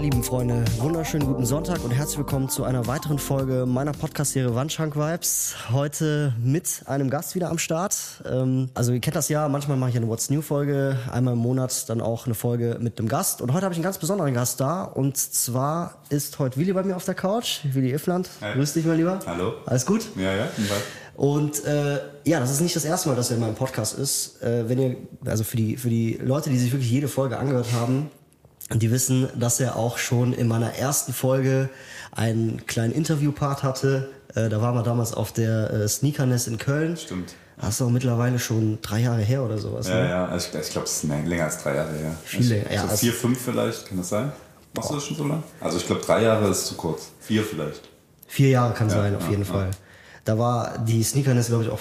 Meine lieben Freunde, wunderschönen guten Sonntag und herzlich willkommen zu einer weiteren Folge meiner Podcast-Serie Wandschrank Vibes. Heute mit einem Gast wieder am Start. Ähm, also ihr kennt das ja, manchmal mache ich eine What's New Folge, einmal im Monat dann auch eine Folge mit einem Gast. Und heute habe ich einen ganz besonderen Gast da und zwar ist heute Willi bei mir auf der Couch. Willi Iffland, Hi. grüß dich mein Lieber. Hallo. Alles gut? Ja, ja. Und äh, ja, das ist nicht das erste Mal, dass er in meinem Podcast ist. Äh, wenn ihr, also für die, für die Leute, die sich wirklich jede Folge angehört haben, die wissen, dass er auch schon in meiner ersten Folge einen kleinen Interviewpart hatte. Äh, da waren wir damals auf der äh, Sneakerness in Köln. Stimmt. Das ist auch mittlerweile schon drei Jahre her oder sowas. Ja, ne? ja, also ich, ich glaube, es ist länger länger als drei Jahre her. Viel länger, ja, So also- vier, fünf vielleicht, kann das sein? Machst du das schon so lange? Also ich glaube, drei Jahre ist zu kurz. Vier vielleicht. Vier Jahre kann sein, auf ja, jeden ja. Fall. Da war die Sneakerness, glaube ich, auch,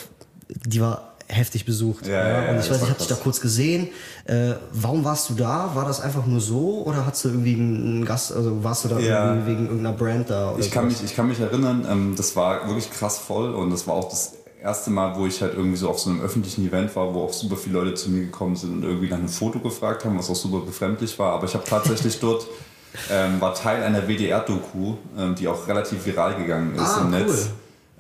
die war heftig besucht. Ja, ja, ja, Und ich weiß, ich habe dich da kurz gesehen. Äh, warum warst du da? War das einfach nur so oder hattest du irgendwie einen Gast, also warst du da wegen irgendeiner Brand da? Ich kann, mich, ich kann mich erinnern, ähm, das war wirklich krass voll und das war auch das erste Mal, wo ich halt irgendwie so auf so einem öffentlichen Event war, wo auch super viele Leute zu mir gekommen sind und irgendwie nach einem Foto gefragt haben, was auch super befremdlich war. Aber ich habe tatsächlich dort, ähm, war Teil einer WDR-Doku, ähm, die auch relativ viral gegangen ist Ah, im cool. Netz.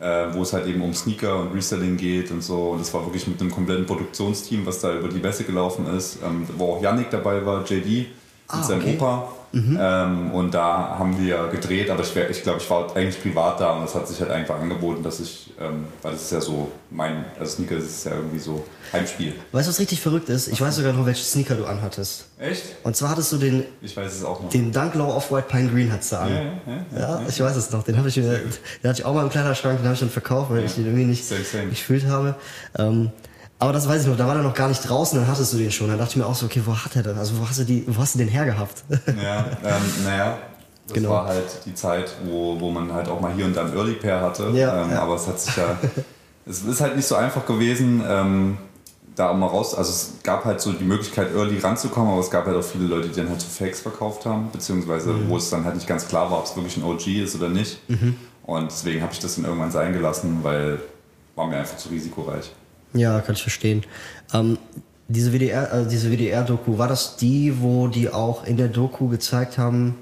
Äh, wo es halt eben um Sneaker und Reselling geht und so. Und das war wirklich mit einem kompletten Produktionsteam, was da über die Messe gelaufen ist, ähm, wo auch Yannick dabei war, JD mit Ah, seinem okay. Opa. Ähm, und da haben wir gedreht, aber ich, ich glaube, ich war eigentlich privat da und es hat sich halt einfach angeboten, dass ich, ähm, weil das ist ja so mein, also Sneaker ist ja irgendwie so Heimspiel. Weißt du, was richtig verrückt ist? Ich weiß sogar noch, welche Sneaker du anhattest. Echt? Und zwar hattest du den, Ich weiß es auch noch. den Dunklow Off-White Pine Green hattest du an. ja, ja, ja, Ja, ich weiß es noch. Den habe ich mir, den hatte ich auch mal im Kleiderschrank, den habe ich dann verkauft, weil ich den irgendwie nicht Same, same. gefühlt habe. Ähm, aber das weiß ich noch, da war der noch gar nicht draußen, dann hattest du den schon. Dann dachte ich mir auch so, okay, wo hat er das? Also wo hast du, die, wo hast du den hergehabt? Ja, ähm, naja, das Genau. war halt die Zeit, wo, wo man halt auch mal hier und da ein Early Pair hatte. Ja, ähm, ja. Aber es hat sich ja, es ist halt nicht so einfach gewesen, ähm, da auch mal raus, also es gab halt so die Möglichkeit, Early ranzukommen, aber es gab halt auch viele Leute, die dann halt so Fakes verkauft haben, beziehungsweise Mhm. wo es dann halt nicht ganz klar war, ob es wirklich ein OG ist oder nicht. Und deswegen habe ich das dann irgendwann sein gelassen, weil war mir einfach zu risikoreich. Ja, kann ich verstehen. Ähm, diese WDR, also diese WDR-Doku, war das die, wo die auch in der Doku gezeigt haben,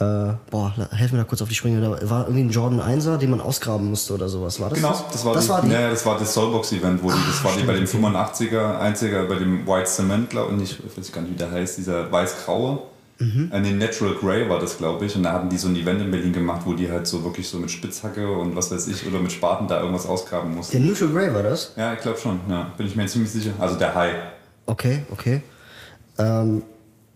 äh, boah, helf mir da kurz auf die Sprünge, da war irgendwie ein Jordan 1er, den man ausgraben musste oder sowas. War das Genau, das? das war, das die, war die. Ja, das war das Soulbox-Event, wo die, das war die bei dem stimmt, 85er, einziger bei dem White Cement, glaube ich, ich weiß gar nicht, wie der heißt, dieser weiß-graue. Mhm. Äh, nee, Natural Grey war das, glaube ich. Und da hatten die so ein Event in Berlin gemacht, wo die halt so wirklich so mit Spitzhacke und was weiß ich, oder mit Spaten da irgendwas ausgraben Der mussten. Neutral Grey war das? Ja, ich glaube schon, ja. Bin ich mir ziemlich sicher. Also der High. Okay, okay. Ähm,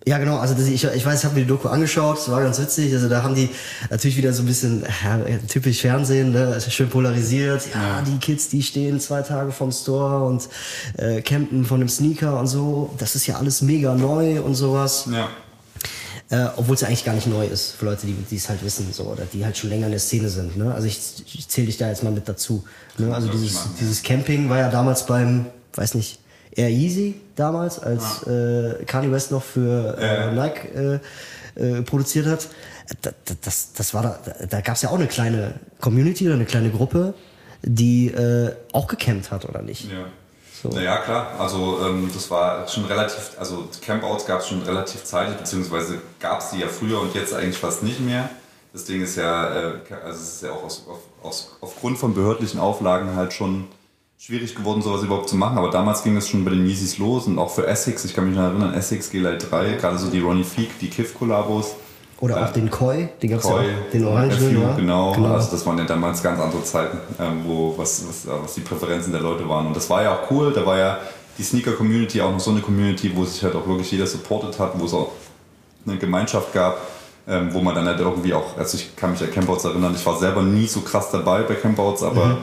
ja, genau, also das, ich, ich weiß, ich habe mir die Doku angeschaut, das war ganz witzig. Also da haben die natürlich wieder so ein bisschen ja, typisch Fernsehen, ne? schön polarisiert. Ja, die Kids, die stehen zwei Tage vom Store und äh, campen von einem Sneaker und so. Das ist ja alles mega neu und sowas. Ja. Äh, Obwohl es ja eigentlich gar nicht neu ist für Leute, die es halt wissen so oder die halt schon länger in der Szene sind. Ne? Also ich, ich zähle dich da jetzt mal mit dazu. Ne? Also dieses, machen, ja. dieses Camping war ja damals beim, weiß nicht, Air Easy damals, als äh, Kanye West noch für äh. Nike äh, äh, produziert hat. Da, da, das, das war da, da, da gab es ja auch eine kleine Community oder eine kleine Gruppe, die äh, auch gecampt hat, oder nicht? Ja. So. Naja, klar. Also ähm, das war schon relativ, also Campouts gab es schon relativ zeitig, beziehungsweise gab es die ja früher und jetzt eigentlich fast nicht mehr. Das Ding ist ja, äh, also es ist ja auch aus, auf, aus, aufgrund von behördlichen Auflagen halt schon schwierig geworden, sowas überhaupt zu machen. Aber damals ging es schon bei den Yeezys los und auch für Essex, ich kann mich noch erinnern, Essex G-Lite 3, gerade so die Ronnie Feek, die Kiff-Kollabos. Oder auch den Koi, den gab's ja Koi, auch, den Orangen, ja. genau. Also das waren ja damals ganz andere Zeiten, ähm, wo was, was, äh, was die Präferenzen der Leute waren. Und das war ja auch cool. Da war ja die Sneaker-Community auch noch so eine Community, wo sich halt auch wirklich jeder supported hat, wo es auch eine Gemeinschaft gab, ähm, wo man dann halt irgendwie auch, also ich kann mich an Campouts erinnern, ich war selber nie so krass dabei bei Campouts, aber Mhm.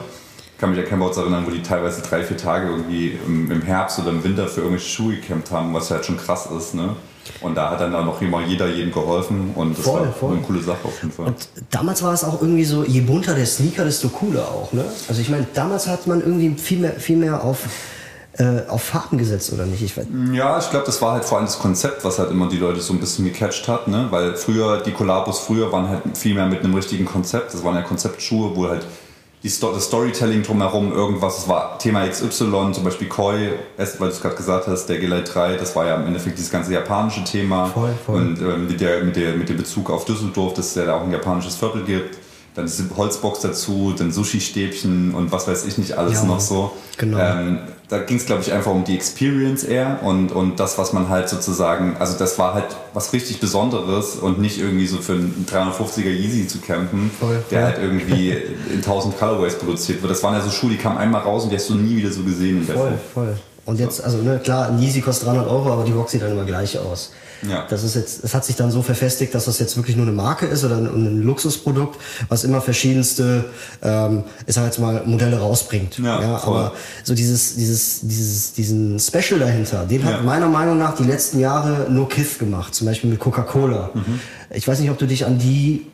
kann mich an Campouts erinnern, wo die teilweise drei, vier Tage irgendwie im, im Herbst oder im Winter für irgendwelche Schuhe gecampt haben, was halt schon krass ist, ne? Und da hat dann auch immer jeder jedem geholfen und das Voll, war voll. eine coole Sache auf jeden Fall. Und damals war es auch irgendwie so, je bunter der Sneaker, desto cooler auch, ne? Also ich meine, damals hat man irgendwie viel mehr, viel mehr auf, äh, auf Farben gesetzt, oder nicht? Ich weiß, Ja, ich glaube, das war halt vor allem das Konzept, was halt immer die Leute so ein bisschen gecatcht hat, ne? Weil früher, die Kollabos früher waren halt viel mehr mit einem richtigen Konzept. Das waren ja Konzeptschuhe, wo halt die Sto das Storytelling drumherum irgendwas, das war Thema XY, zum Beispiel Koi, es- weil du es gerade gesagt hast, der G-Lite 3, das war ja im Endeffekt dieses ganze japanische Thema. Voll, voll. Und ähm, mit, der, mit, der, mit dem Bezug auf Düsseldorf, dass es ja da auch ein japanisches Viertel gibt. Dann diese Holzbox dazu, dann Sushi-Stäbchen und was weiß ich nicht alles Ja, noch so. Genau. Ähm, da ging es, glaube ich, einfach um die Experience eher und, und das, was man halt sozusagen, also das war halt was richtig Besonderes und nicht irgendwie so für einen 350er Yeezy zu campen, Voll, der voll. halt irgendwie in 1000 Colorways produziert wird. Das waren ja so Schuhe, die kamen einmal raus und die hast du nie wieder so gesehen in der voll, voll. Und jetzt, also ne, klar, ein Yeezy kostet 300 Euro, aber die Box sieht dann immer gleich aus. Ja. Das ist jetzt, es hat sich dann so verfestigt, dass das jetzt wirklich nur eine Marke ist oder ein, ein Luxusprodukt, was immer verschiedenste, ähm, ich sag jetzt mal, Modelle rausbringt. Ja, voll. aber so dieses, dieses, dieses, diesen Special dahinter, den Ja. hat meiner Meinung nach die letzten Jahre nur Kiff gemacht, zum Beispiel mit Coca-Cola. Mhm. Ich weiß nicht, ob du dich an die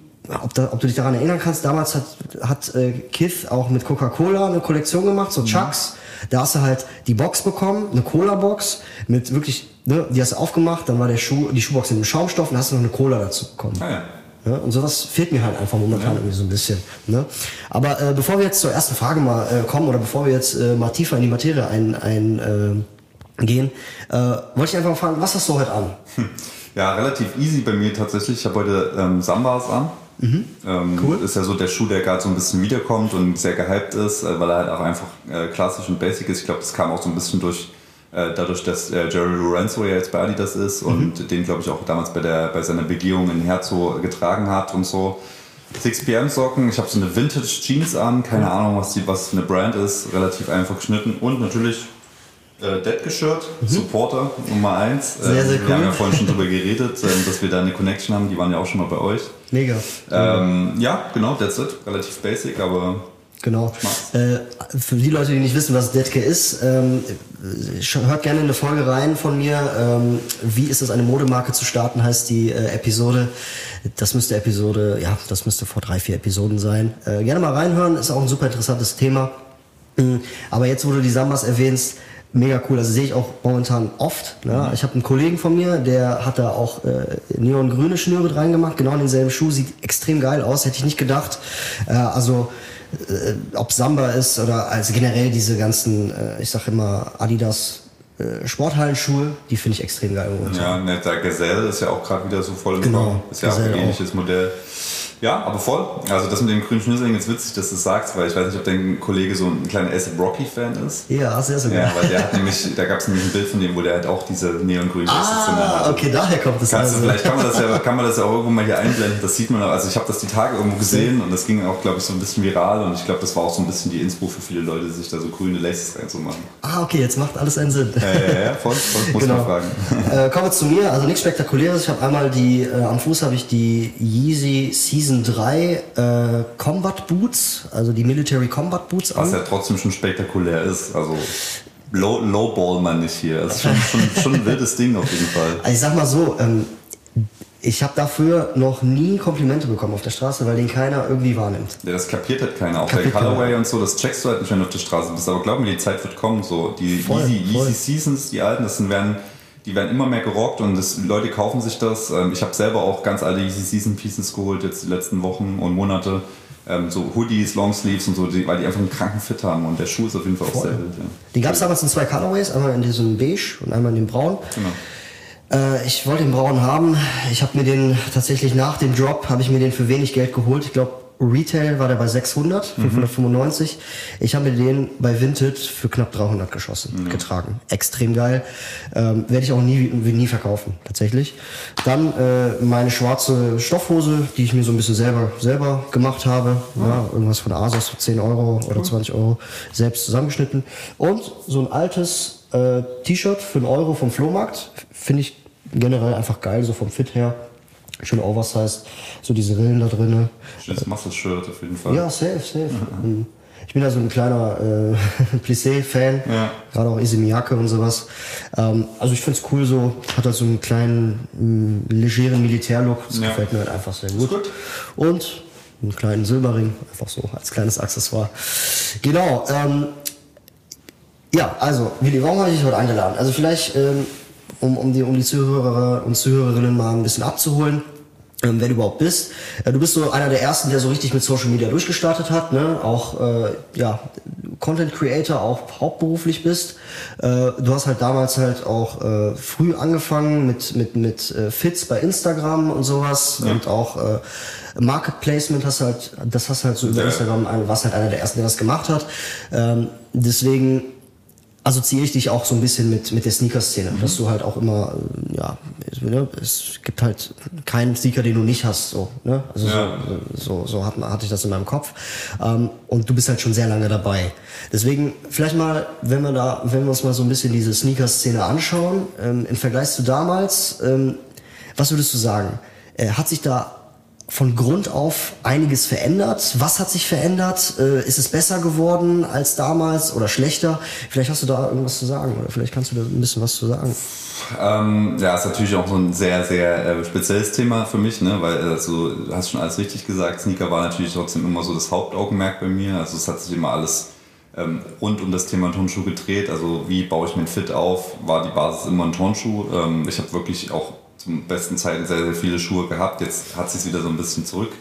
ob, da, ob du dich daran erinnern kannst, damals hat, hat äh, Kith auch mit Coca-Cola eine Kollektion gemacht, so Chucks. Da hast du halt die Box bekommen, eine Cola-Box mit wirklich, ne, die hast du aufgemacht, dann war der Schuh, die Schuhbox in einem Schaumstoff und hast du noch eine Cola dazu bekommen. Ah, ja. Ja, und sowas fehlt mir halt einfach momentan irgendwie so ein bisschen. Ne? Aber äh, bevor wir jetzt zur ersten Frage mal äh, kommen oder bevor wir jetzt äh, mal tiefer in die Materie ein, ein, äh, gehen, äh, wollte ich einfach mal fragen, was hast du heute an? Ja, relativ easy bei mir tatsächlich. Ich habe heute ähm, Sambas an. Ähm, Mhm. Cool. Ist ja so der Schuh, der gerade so ein bisschen wiederkommt und sehr gehypt ist, äh, weil er halt auch einfach klassisch und basic ist. Ich glaube, das kam auch so ein bisschen durch, dadurch, dass äh, Jerry Lorenzo ja jetzt bei Adidas ist und den, glaube ich, auch damals bei, der, bei seiner Begehung in Herzo getragen hat und so. 6pm Socken, ich habe so eine Vintage Jeans an, keine Ahnung, was die was für eine Brand ist, relativ einfach geschnitten und natürlich äh, Dead-Shirt, Supporter Nummer 1. Mhm. Sehr, sehr Wir haben cool. ja vorhin schon drüber geredet, ähm, dass wir da eine Connection haben, die waren ja auch schon mal bei euch. Mega. Ähm, ja, genau, that's it. Relativ basic, aber Genau. Äh, für die Leute, die nicht wissen, was Deadke ist, ähm, hört gerne in eine Folge rein von mir. Ähm, wie ist es, eine Modemarke zu starten, heißt die äh, Episode. Das müsste Episode, ja, das müsste vor drei, vier Episoden sein. Äh, gerne mal reinhören, ist auch ein super interessantes Thema. Mhm. Aber jetzt, wo du die Sambas erwähnst, mega cool. Also sehe ich auch momentan oft. Ne? Ich habe einen Kollegen von mir, der hat da auch äh, neongrüne Schnüre reingemacht, genau in denselben Schuh. Sieht extrem geil aus, hätte ich nicht gedacht. Äh, also äh, ob Samba ist oder also generell diese ganzen, äh, ich sag immer Adidas äh, Sporthallenschuhe, die finde ich extrem geil. ja, ne, der Gazelle ist ja auch gerade wieder so voll Genau. Ist ja auch ein ähnliches Modell. Ja, aber voll. Also das mit dem grünen Schnürsenkel ist witzig, dass du das sagst, weil ich weiß nicht, ob dein Kollege so ein kleiner ASAP Rocky-Fan ist. Ja, sehr, sehr Ja, weil der hat nämlich, da gab es nämlich ein Bild von dem, wo der halt auch diese neongrünen Ah, okay, daher kommt es Kannst du, also. vielleicht kann man, das ja, kann man das ja auch irgendwo mal hier einblenden. Das sieht man auch. Also ich habe das die Tage irgendwo gesehen und das ging auch, glaube ich, so ein bisschen viral und ich glaube, das war auch so ein bisschen die Inspo für viele Leute, sich da so grüne Laces reinzumachen. Ah, okay, jetzt macht alles einen Sinn. Ja, ja, ja, voll, voll muss Genau. man fragen. Äh, kommen wir zu mir, also nichts Spektakuläres. Ich habe einmal die, äh, am Fuß habe ich die Yeezy Season 3 äh, Combat Boots, also die Military Combat Boots Was an. ja trotzdem schon spektakulär ist. Also low, lowball man nicht hier. Das ist schon, schon, schon ein wildes Ding auf jeden Fall. Also ich sag mal so, ähm, ich habe dafür noch nie Komplimente bekommen auf der Straße, weil den keiner irgendwie wahrnimmt. Ja, das kapiert halt keiner. Auch Kapiert der keiner. Colorway und so, das checkst du halt nicht, wenn du auf der Straße bist. Aber glaub mir, die Zeit wird kommen. So. Die Voll, Easy, voll. Easy Seasons, die alten, das sind, werden, die werden immer mehr gerockt und das, Leute kaufen sich das. Ähm, Ich habe selber auch ganz alte Easy Season Pieces geholt, jetzt die letzten Wochen und Monate. Ähm, So Hoodies, Longsleeves und so, weil die einfach einen kranken Fit haben. Und der Schuh ist auf jeden Fall auch sehr wild. Ja. Die gab es damals in zwei Colorways, einmal in diesem Beige und einmal in dem Braun. Genau. Äh, ich wollte den Braun haben. Ich habe mir den tatsächlich nach dem Drop, habe ich mir den für wenig Geld geholt. Ich glaube, Retail war der bei 600, 595. Ich habe mir den bei Vinted für knapp 300 geschossen, getragen. Extrem geil. Ähm, Werde ich auch nie, nie verkaufen, tatsächlich. Dann äh, meine schwarze Stoffhose, die ich mir so ein bisschen selber, selber gemacht habe. Ja, irgendwas von Asos für 10 Euro oder 20 Euro selbst zusammengeschnitten. Und so ein altes äh, T-Shirt für einen Euro vom Flohmarkt. Finde ich generell einfach geil, so vom Fit her. Schön oversized, so diese Rillen da drinne. Schönes Muscle-Shirt auf jeden Fall. Ja, safe, safe. Mhm. Ich bin ja so ein kleiner äh, Plissé-Fan, Ja. gerade auch Issey Miyake und sowas. Ähm, also ich find's cool so, hat halt so einen kleinen, mh, legeren Militärlook. Das Ja. gefällt mir halt einfach sehr gut. gut. Und einen kleinen Silberring, einfach so als kleines Accessoire. Genau, ähm, ja, also, Willi, warum habe ich dich heute eingeladen? Also vielleicht, ähm, um, um die, um die Zuhörer und Zuhörerinnen mal ein bisschen abzuholen, ähm, wer du überhaupt bist. Äh, du bist so einer der ersten, der so richtig mit Social Media durchgestartet hat, ne? Auch äh, ja, Content Creator, auch hauptberuflich bist. Äh, du hast halt damals halt auch äh, früh angefangen mit mit mit äh, Fits bei Instagram und sowas und auch äh, Market Placement hast halt, das hast halt so über Ja. Instagram, warst halt einer der ersten, der das gemacht hat. Ähm, deswegen assoziiere ich dich auch so ein bisschen mit, mit der Sneaker-Szene, dass du halt auch immer, äh, ja, es- ne, es gibt halt keinen Sneaker, den du nicht hast, so, ne? Also Ja. so, so, so hat, hatte ich das in meinem Kopf. Ähm, und du bist halt schon sehr lange dabei. Deswegen, vielleicht mal, wenn wir da, wenn wir uns mal so ein bisschen diese Sneaker-Szene anschauen, ähm, im Vergleich zu damals, ähm, was würdest du sagen? Äh, hat sich da von Grund auf einiges verändert? Was hat sich verändert? Äh, ist es besser geworden als damals oder schlechter? Vielleicht hast du da irgendwas zu sagen oder vielleicht kannst du da ein bisschen was zu sagen. Ähm, ja, ist natürlich auch so ein sehr, sehr äh, spezielles Thema für mich, ne? weil also, du hast schon alles richtig gesagt. Sneaker war natürlich trotzdem immer so das Hauptaugenmerk bei mir. Also es hat sich immer alles ähm, rund um das Thema Turnschuh gedreht. Also wie baue ich mir ein Fit auf, war die Basis immer ein Turnschuh. Ähm, ich habe wirklich auch zum besten Zeiten sehr, sehr viele Schuhe gehabt. Jetzt hat sich wieder so ein bisschen zurück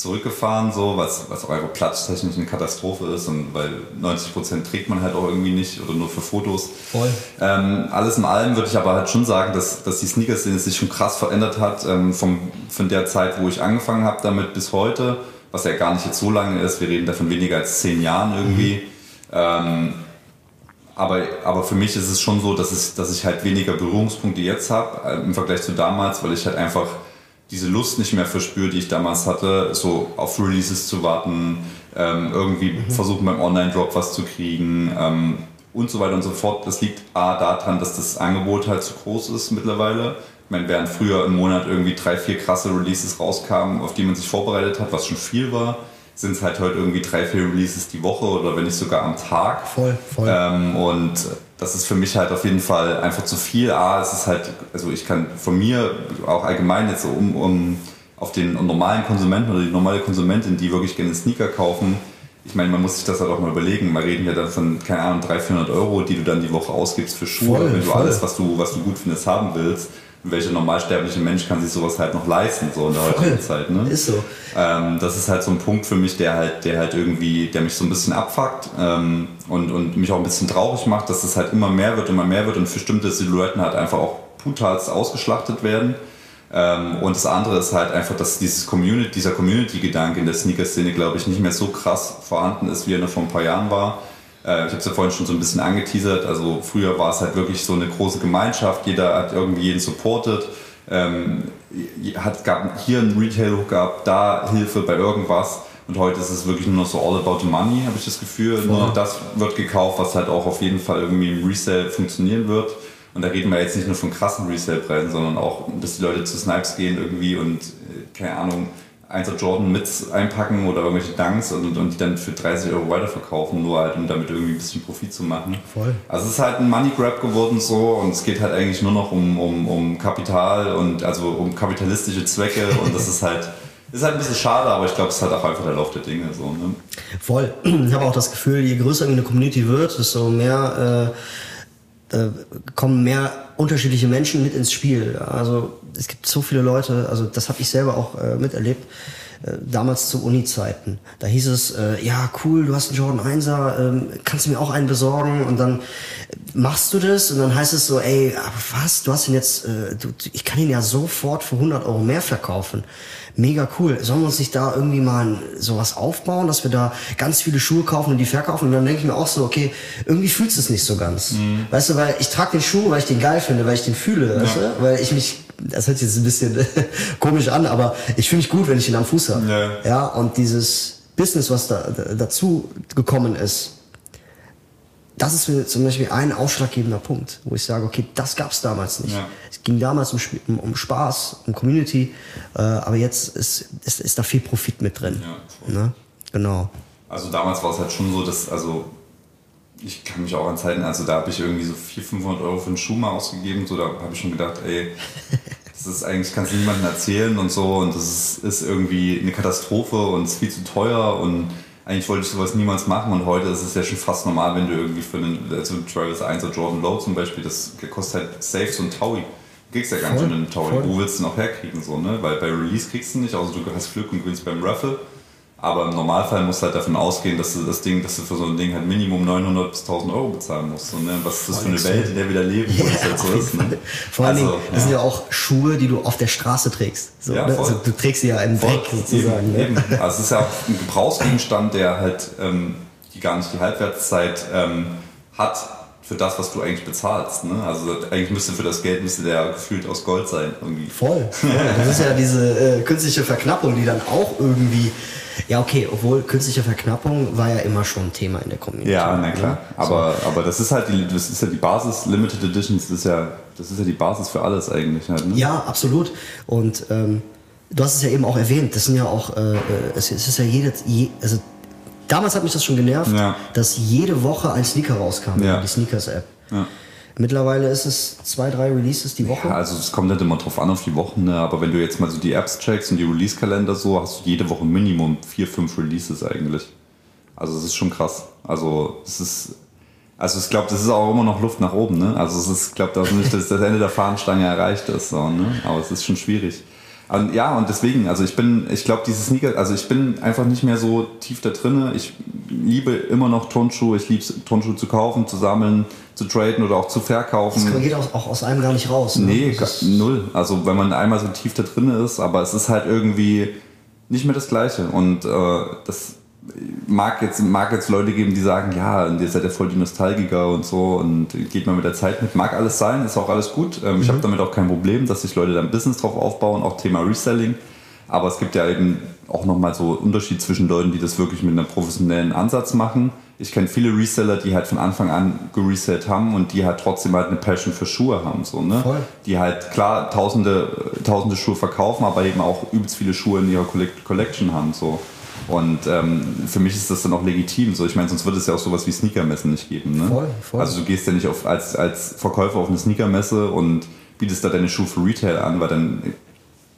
zurückgefahren, so, was, was auch einfach platztechnisch eine Katastrophe ist und weil 90% trägt man halt auch irgendwie nicht oder nur für Fotos. Voll. Ähm, alles in allem würde ich aber halt schon sagen, dass, dass die Sneaker-Szene sich schon krass verändert hat ähm, vom, von der Zeit, wo ich angefangen habe damit bis heute, was ja gar nicht jetzt so lange ist. Wir reden da von weniger als zehn Jahren irgendwie. Ähm, aber, aber für mich ist es schon so, dass, es, dass ich halt weniger Berührungspunkte jetzt habe äh, im Vergleich zu damals, weil ich halt einfach diese Lust nicht mehr verspüre, die ich damals hatte, so auf Releases zu warten, ähm, irgendwie versuchen beim Online-Drop was zu kriegen ähm, und so weiter und so fort. Das liegt A daran, dass das Angebot halt zu groß ist mittlerweile. Ich meine, während früher im Monat irgendwie drei, vier krasse Releases rauskamen, auf die man sich vorbereitet hat, was schon viel war, sind es halt heute irgendwie drei, vier Releases die Woche oder wenn nicht sogar am Tag. Voll, voll. Ähm, und das ist für mich halt auf jeden Fall einfach zu viel. A, es ist halt, also ich kann von mir auch allgemein jetzt so um, um auf den normalen Konsumenten oder die normale Konsumentin, die wirklich gerne Sneaker kaufen, ich meine, man muss sich das halt auch mal überlegen. Wir reden ja dann von, keine Ahnung, 300, 400 Euro, die du dann die Woche ausgibst für Schuhe, Voll, wenn du voll. alles, was du, was du gut findest, haben willst. Welcher normalsterbliche Mensch kann sich sowas halt noch leisten, so in der heutigen Zeit, ne? Ist so. Ähm, das ist halt so ein Punkt für mich, der halt, der halt irgendwie, der mich so ein bisschen abfuckt ähm, und, und mich auch ein bisschen traurig macht, dass es halt immer mehr wird, immer mehr wird und für bestimmte Silhouetten halt einfach auch brutalst ausgeschlachtet werden. Ähm, und das andere ist halt einfach, dass dieses Community, dieser Community-Gedanke in der Sneaker-Szene, glaube ich, nicht mehr so krass vorhanden ist, wie er noch vor ein paar Jahren war. Äh, ich habe es ja vorhin schon so ein bisschen angeteasert. Also früher war es halt wirklich so eine große Gemeinschaft. Jeder hat irgendwie jeden supportet. Ähm, hat, gab hier einen Retail-Hookup, da Hilfe bei irgendwas. Und heute ist es wirklich nur noch so all about the money, habe ich das Gefühl. Nur noch das wird gekauft, was halt auch auf jeden Fall irgendwie im Resale funktionieren wird. Und da reden wir jetzt nicht nur von krassen Resale-Preisen, sondern auch, dass die Leute zu Snipes gehen irgendwie und, äh, keine Ahnung, 1er Jordan mit einpacken oder irgendwelche Dunks und, und die dann für 30 Euro weiterverkaufen, nur halt, um damit irgendwie ein bisschen Profit zu machen. Voll. Also es ist halt ein Money Grab geworden so und es geht halt eigentlich nur noch um, um, um Kapital und also um kapitalistische Zwecke und das ist halt, ist halt ein bisschen schade, aber ich glaube, es ist halt auch einfach der Lauf der Dinge so. Ne? Voll. Ich habe auch das Gefühl, je größer eine Community wird, desto mehr äh, äh, kommen mehr unterschiedliche Menschen mit ins Spiel. Also es gibt so viele Leute, also das habe ich selber auch äh, miterlebt, äh, damals zu Uni-Zeiten. Da hieß es, äh, ja cool, du hast einen Jordan 1er, ähm, kannst du mir auch einen besorgen? Und dann machst du das und dann heißt es so, ey, aber was, du hast ihn jetzt, äh, du, ich kann ihn ja sofort für 100 Euro mehr verkaufen. Mega cool. Sollen wir uns nicht da irgendwie mal sowas aufbauen, dass wir da ganz viele Schuhe kaufen und die verkaufen? Und dann denke ich mir auch so, okay, irgendwie fühlst du es nicht so ganz. Weißt du, weil ich trage den Schuh, weil ich den geil finde, weil ich den fühle, weißt du? Weil ich mich, das hört sich jetzt ein bisschen komisch an, aber ich fühle mich gut, wenn ich ihn am Fuß habe. Ja. ja, und dieses Business, was da dazu gekommen ist, das ist zum Beispiel ein ausschlaggebender Punkt, wo ich sage, okay, das gab es damals nicht. Ja. Es ging damals um, um, um Spaß, um Community, äh, aber jetzt ist, ist, ist da viel Profit mit drin. Ja, ne? Genau. Also damals war es halt schon so, dass, also ich kann mich auch an Zeiten, also da habe ich irgendwie so 400, 500 Euro für einen Schuh mal ausgegeben, so da habe ich schon gedacht, ey, das ist eigentlich, kannst du niemandem erzählen und so und das ist, ist irgendwie eine Katastrophe und es ist viel zu teuer und eigentlich wollte ich sowas niemals machen und heute ist es ja schon fast normal, wenn du irgendwie für einen, also Travis 1 oder Jordan Low zum Beispiel, das kostet halt safe so ein Taui. Du kriegst ja gar nicht einen Taui. Wo willst du noch herkriegen, so, ne? Weil bei Release kriegst du nicht, außer du hast Glück und gewinnst beim Raffle. Aber im Normalfall musst du halt davon ausgehen, dass du das Ding, dass du für so ein Ding halt Minimum 900 bis 1000 Euro bezahlen musst. Und, ne? Was ist das für eine Welt, in der wir da leben, wo Ja, das halt so ist. Ne? Vor allen Also, das sind ja auch Schuhe, die du auf der Straße trägst. So, Ja, ne? also, du trägst sie ja im Dreck sozusagen. Eben, Ne? eben. Also es ist ja auch ein Gebrauchsgegenstand, der halt ähm, die gar nicht die Halbwertszeit ähm, hat für das, was du eigentlich bezahlst. Ne? Also eigentlich müsste für das Geld müsste der gefühlt aus Gold sein irgendwie. Voll. voll. Das ist ja diese äh, künstliche Verknappung, die dann auch irgendwie. Ja, okay, obwohl künstliche Verknappung war ja immer schon ein Thema in der Community. Ja, na klar. ne? Aber, aber das ist halt die, das ist ja die Basis, Limited Editions, das ist ja, das ist ja die Basis für alles eigentlich halt. Ne? Ja, absolut. Und ähm, du hast es ja eben auch erwähnt, das sind ja auch, äh, äh, es, es ist ja jede, je, also damals hat mich das schon genervt, Ja. dass jede Woche ein Sneaker rauskam Ja. die Sneakers-App. Ja. Mittlerweile ist es zwei, drei Releases die Woche. Ja, also es kommt nicht immer drauf an auf die Wochen, ne? aber wenn du jetzt mal so die Apps checkst und die Release-Kalender so, hast du jede Woche Minimum vier, fünf Releases eigentlich. Also es ist schon krass. Also es ist, also ich glaube, das ist auch immer noch Luft nach oben, ne? Also es ist, glaube, dass nicht dass das Ende der Fahnenstange erreicht ist, so, ne? Aber es ist schon schwierig. Und ja, und deswegen, also ich bin, ich glaube, diese Sneaker, also ich bin einfach nicht mehr so tief da drinne. Ich liebe immer noch Turnschuhe, ich liebe Turnschuhe zu kaufen, zu sammeln, zu traden oder auch zu verkaufen. Das geht auch, auch aus einem gar nicht raus. Ne? Nee, null. Also wenn man einmal so tief da drin ist, aber es ist halt irgendwie nicht mehr das Gleiche. Und äh, das mag jetzt, mag jetzt Leute geben, die sagen, ja, und ihr seid ja voll die Nostalgiker und so und geht mal mit der Zeit mit. Mag alles sein, ist auch alles gut. Ähm, Ich habe damit auch kein Problem, dass sich Leute da ein Business drauf aufbauen, auch Thema Reselling. Aber es gibt ja eben auch nochmal so Unterschied zwischen Leuten, die das wirklich mit einem professionellen Ansatz machen. Ich kenne viele Reseller, die halt von Anfang an geresellt haben und die halt trotzdem halt eine Passion für Schuhe haben. So, ne? Voll. Die halt klar tausende, tausende Schuhe verkaufen, aber eben auch übelst viele Schuhe in ihrer Collect Collection haben. So. Und ähm, für mich ist das dann auch legitim. So. Ich meine, sonst würde es ja auch sowas wie Sneakermessen nicht geben. Ne? Voll, voll. Also du gehst ja nicht auf, als, als Verkäufer auf eine Sneakermesse und bietest da deine Schuhe für Retail an, weil dann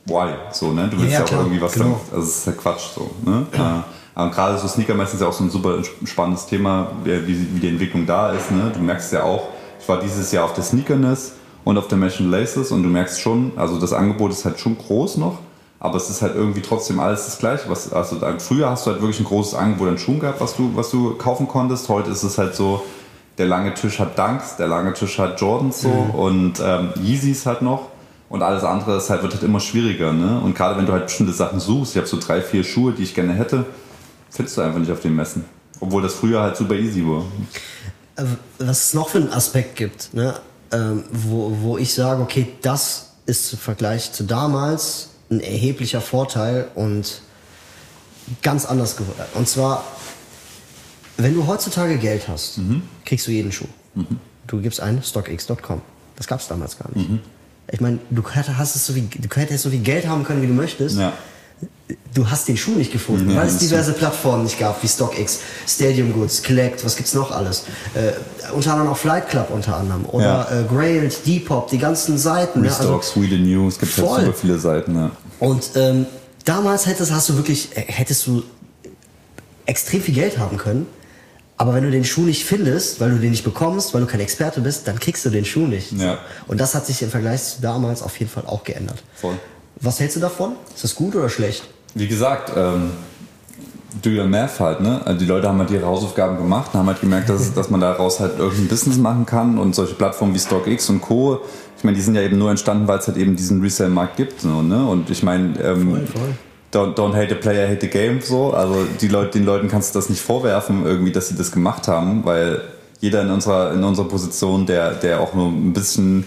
why? So, ne? Du willst Ja, ja, auch klar, irgendwie was genau. damit. Also es ist ja Quatsch so. Ne? Ja. Aber gerade so Sneakermessen ist ja auch so ein super spannendes Thema, wie, wie die Entwicklung da ist. Ne? Du merkst ja auch, ich war dieses Jahr auf der Sneakerness und auf der Machine Laces und du merkst schon, also das Angebot ist halt schon groß noch, aber es ist halt irgendwie trotzdem alles das gleiche. Was, also früher hast du halt wirklich ein großes Angebot an Schuhen gehabt, was du, was du kaufen konntest. Heute ist es halt so, der lange Tisch hat Dunks, der lange Tisch hat Jordans so und ähm, Yeezys halt noch. Und alles andere ist halt, wird halt immer schwieriger. Ne? Und gerade wenn du halt bestimmte Sachen suchst, ich habe so drei, vier Schuhe, die ich gerne hätte, findest du einfach nicht auf den Messen. Obwohl das früher halt super easy war. Äh, was es noch für einen Aspekt gibt, ne? ähm, wo, wo ich sage, okay, das ist im Vergleich zu damals ein erheblicher Vorteil und ganz anders geworden. Und zwar, wenn du heutzutage Geld hast, kriegst du jeden Schuh. Du gibst ein stockx.com. Das gab es damals gar nicht. Ich meine, du hätt- hast es so du hättest so viel Geld haben können, wie du möchtest. Ja. Du hast den Schuh nicht gefunden, Ja, weil es diverse Plattformen nicht gab, wie StockX, Stadium Goods, Collect, was gibt's noch alles? Äh, unter anderem auch Flight Club unter anderem oder Ja. äh, Grailed, Depop, die ganzen Seiten. Ne? Restock, Sweden New, es gibt halt voll. super viele Seiten. Ja. Und ähm, damals hättest, hast du wirklich, äh, hättest du extrem viel Geld haben können. Aber wenn du den Schuh nicht findest, weil du den nicht bekommst, weil du kein Experte bist, dann kriegst du den Schuh nicht. Ja. Und das hat sich im Vergleich zu damals auf jeden Fall auch geändert. Voll. Was hältst du davon? Ist das gut oder schlecht? Wie gesagt, ähm, do your math halt, ne? Also die Leute haben halt ihre Hausaufgaben gemacht und haben halt gemerkt, dass, dass man daraus halt irgendein Business machen kann und solche Plattformen wie StockX und Co. Ich meine, die sind ja eben nur entstanden, weil es halt eben diesen Resale-Markt gibt, so, ne? Und ich meine, ähm, Voll, voll. Don't, don't hate the player, hate the game, so. Also die Leute, den Leuten kannst du das nicht vorwerfen, irgendwie, dass sie das gemacht haben, weil jeder in unserer, in unserer Position, der, der auch nur ein bisschen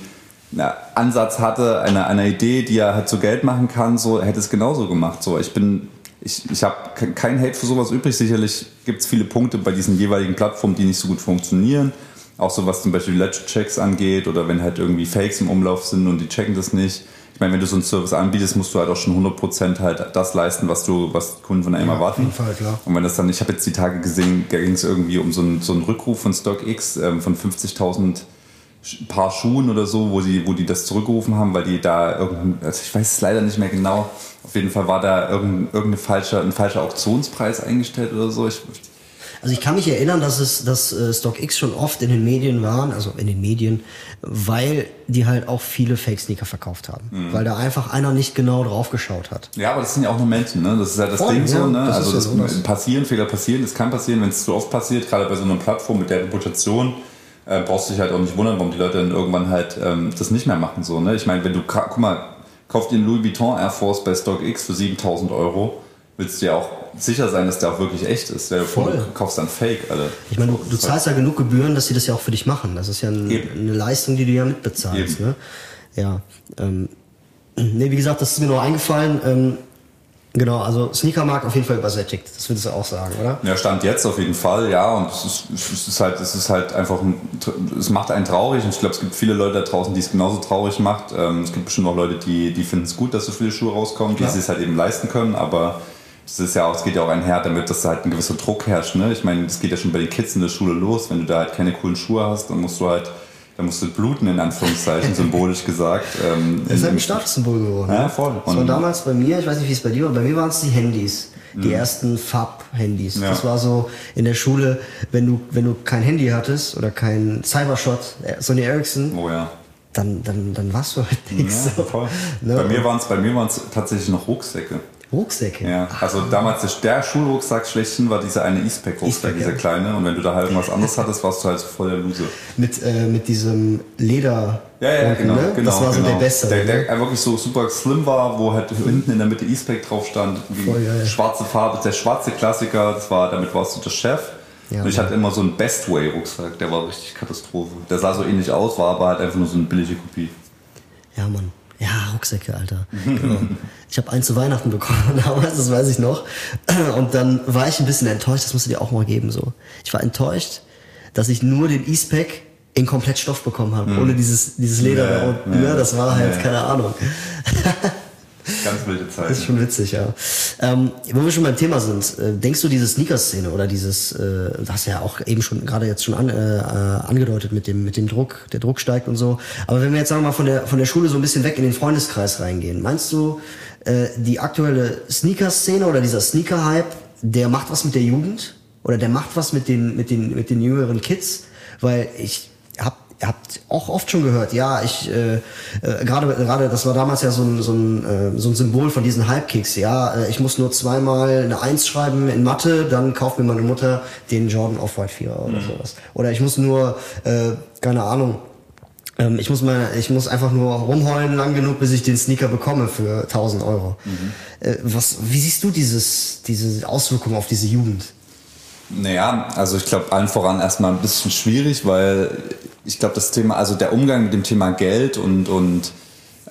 Ansatz hatte, einer einer Idee, die er halt so Geld machen kann, so hätte es genauso gemacht. So, ich bin, ich, ich habe kein Hate für sowas übrig. Sicherlich gibt es viele Punkte bei diesen jeweiligen Plattformen, die nicht so gut funktionieren. Auch so was zum Beispiel Ledger-Checks angeht oder wenn halt irgendwie Fakes im Umlauf sind und die checken das nicht. ich meine, wenn du so einen Service anbietest, musst du halt auch schon 100% halt das leisten, was du, was Kunden von einem Ja, erwarten. auf jeden Fall, klar. Und wenn das dann, ich habe jetzt die Tage gesehen, da ging es irgendwie um so einen, so einen Rückruf von StockX ähm, von 50.000 Sch- Paar Schuhen oder so, wo die, wo die das zurückgerufen haben, weil die da irgendein, also ich weiß es leider nicht mehr genau, auf jeden Fall war da irgendein, irgendeine falsche, ein falscher Auktionspreis eingestellt oder so. Ich, Also ich kann mich erinnern, dass es, dass äh, StockX schon oft in den Medien waren, also in den Medien, weil die halt auch viele Fake-Sneaker verkauft haben. Mhm. Weil da einfach einer nicht genau drauf geschaut hat. Ja, aber das sind ja auch nur Menschen, ne? Das ist ja das Voll, Ding so, ja, ne? das also ja so das. passieren, Fehler passieren, das kann passieren, wenn es zu oft passiert, gerade bei so einer Plattform mit der Reputation, äh, brauchst du dich halt auch nicht wundern, warum die Leute dann irgendwann halt ähm, das nicht mehr machen. So, ne? Ich meine, wenn du, guck mal, kauf dir einen Louis Vuitton Air Force bei StockX für 7000 Euro, willst du ja auch sicher sein, dass der auch wirklich echt ist. Vor, Voll. du kaufst dann Fake, Alter. Ich meine, du, du zahlst ja genug Gebühren, dass sie das ja auch für dich machen. Das ist ja ein, eine Leistung, die du ja mitbezahlst. Eben. Ne? Ja. Ähm, nee, wie gesagt, das ist mir noch eingefallen. Ähm, genau, also Sneakermarkt auf jeden Fall übersättigt. Das würdest du auch sagen, oder? Ja, Stand jetzt auf jeden Fall, ja. Und es ist, es ist halt, es ist halt einfach, ein, es macht einen traurig. Und ich glaube, es gibt viele Leute da draußen, die es genauso traurig macht. Ähm, es gibt bestimmt auch Leute, die, die finden es gut, dass so viele Schuhe rauskommen, Klar. die es halt eben leisten können. Aber es ist ja auch, es geht ja auch einher damit, dass da halt ein gewisser Druck herrscht. Ne? Ich meine, es geht ja schon bei den Kids in der Schule los. Wenn du da halt keine coolen Schuhe hast, dann musst du halt, dann musst du bluten in Anführungszeichen, symbolisch gesagt. Ähm, Das ist halt in- ein Statussymbol geworden. Ja, voll. Das war Und- damals bei mir, ich weiß nicht, wie es bei dir war, bei mir waren es die Handys. Die ersten Fab-Handys. Mhm. Ja. Das war so in der Schule, wenn du, wenn du kein Handy hattest oder kein Cybershot, äh, Sony Ericsson, Oh ja. dann, dann, dann warst du halt nichts. Ja, voll. Ne? Bei mir waren es bei mir waren's tatsächlich noch Rucksäcke. Rucksäcke. Ja, also damals der, der Schulrucksack schlechthin war dieser eine E-Spec-Rucksack, E-Spec, dieser ja. kleine. Und wenn du da halt irgendwas anderes hattest, warst du halt voll der Loser. Mit, äh, mit diesem Leder. Ja, ja, unten, genau, ne? genau. Das war so genau. der beste. Der, ne? der wirklich so super slim war, wo halt hinten in der Mitte E-Spec drauf stand. Voll geil. Schwarze Farbe, der schwarze Klassiker, das war, damit warst du der Chef. Ja, und ich hatte immer so einen Bestway-Rucksack, der war richtig Katastrophe. Der sah so ähnlich aus, war aber halt einfach nur so eine billige Kopie. Ja, Mann. Ja, Rucksäcke, Alter. Genau. Ich habe einen zu Weihnachten bekommen damals, das weiß ich noch. Und dann war ich ein bisschen enttäuscht, das musst du dir auch mal geben. so. Ich war enttäuscht, dass ich nur den E-Spec in komplett Stoff bekommen habe, ohne dieses, dieses Leder Mhm. Ja, da unten. ja. ne? Das war halt, Ja. keine Ahnung. Ganz wilde Zeit. Das ist schon witzig, ja. Ähm, wo wir schon beim Thema sind, äh, denkst du diese Sneaker-Szene oder dieses, äh, das ja auch eben schon gerade jetzt schon an, äh, äh, angedeutet mit dem mit dem Druck, der Druck steigt und so. Aber wenn wir jetzt sagen wir mal von der von der Schule so ein bisschen weg in den Freundeskreis reingehen, meinst du äh, die aktuelle Sneaker-Szene oder dieser Sneaker-Hype, der macht was mit der Jugend oder der macht was mit den mit den mit den jüngeren Kids? Weil ich hab Ihr habt auch oft schon gehört, ja, ich äh, äh, gerade gerade das war damals ja so ein so ein, äh, so ein Symbol von diesen Hype-Kicks, ja, äh, ich muss nur zweimal eine Eins schreiben in Mathe, dann kauft mir meine Mutter den Jordan Off-White 4 oder sowas. Oder ich muss nur äh, keine Ahnung, ähm, ich muss mal, ich muss einfach nur rumheulen lang genug, bis ich den Sneaker bekomme für 1000 Euro. Äh, was, wie siehst du dieses diese Auswirkungen auf diese Jugend? Naja, also ich glaube allen voran erstmal ein bisschen schwierig, weil ich glaube das Thema, also der Umgang mit dem Thema Geld und, und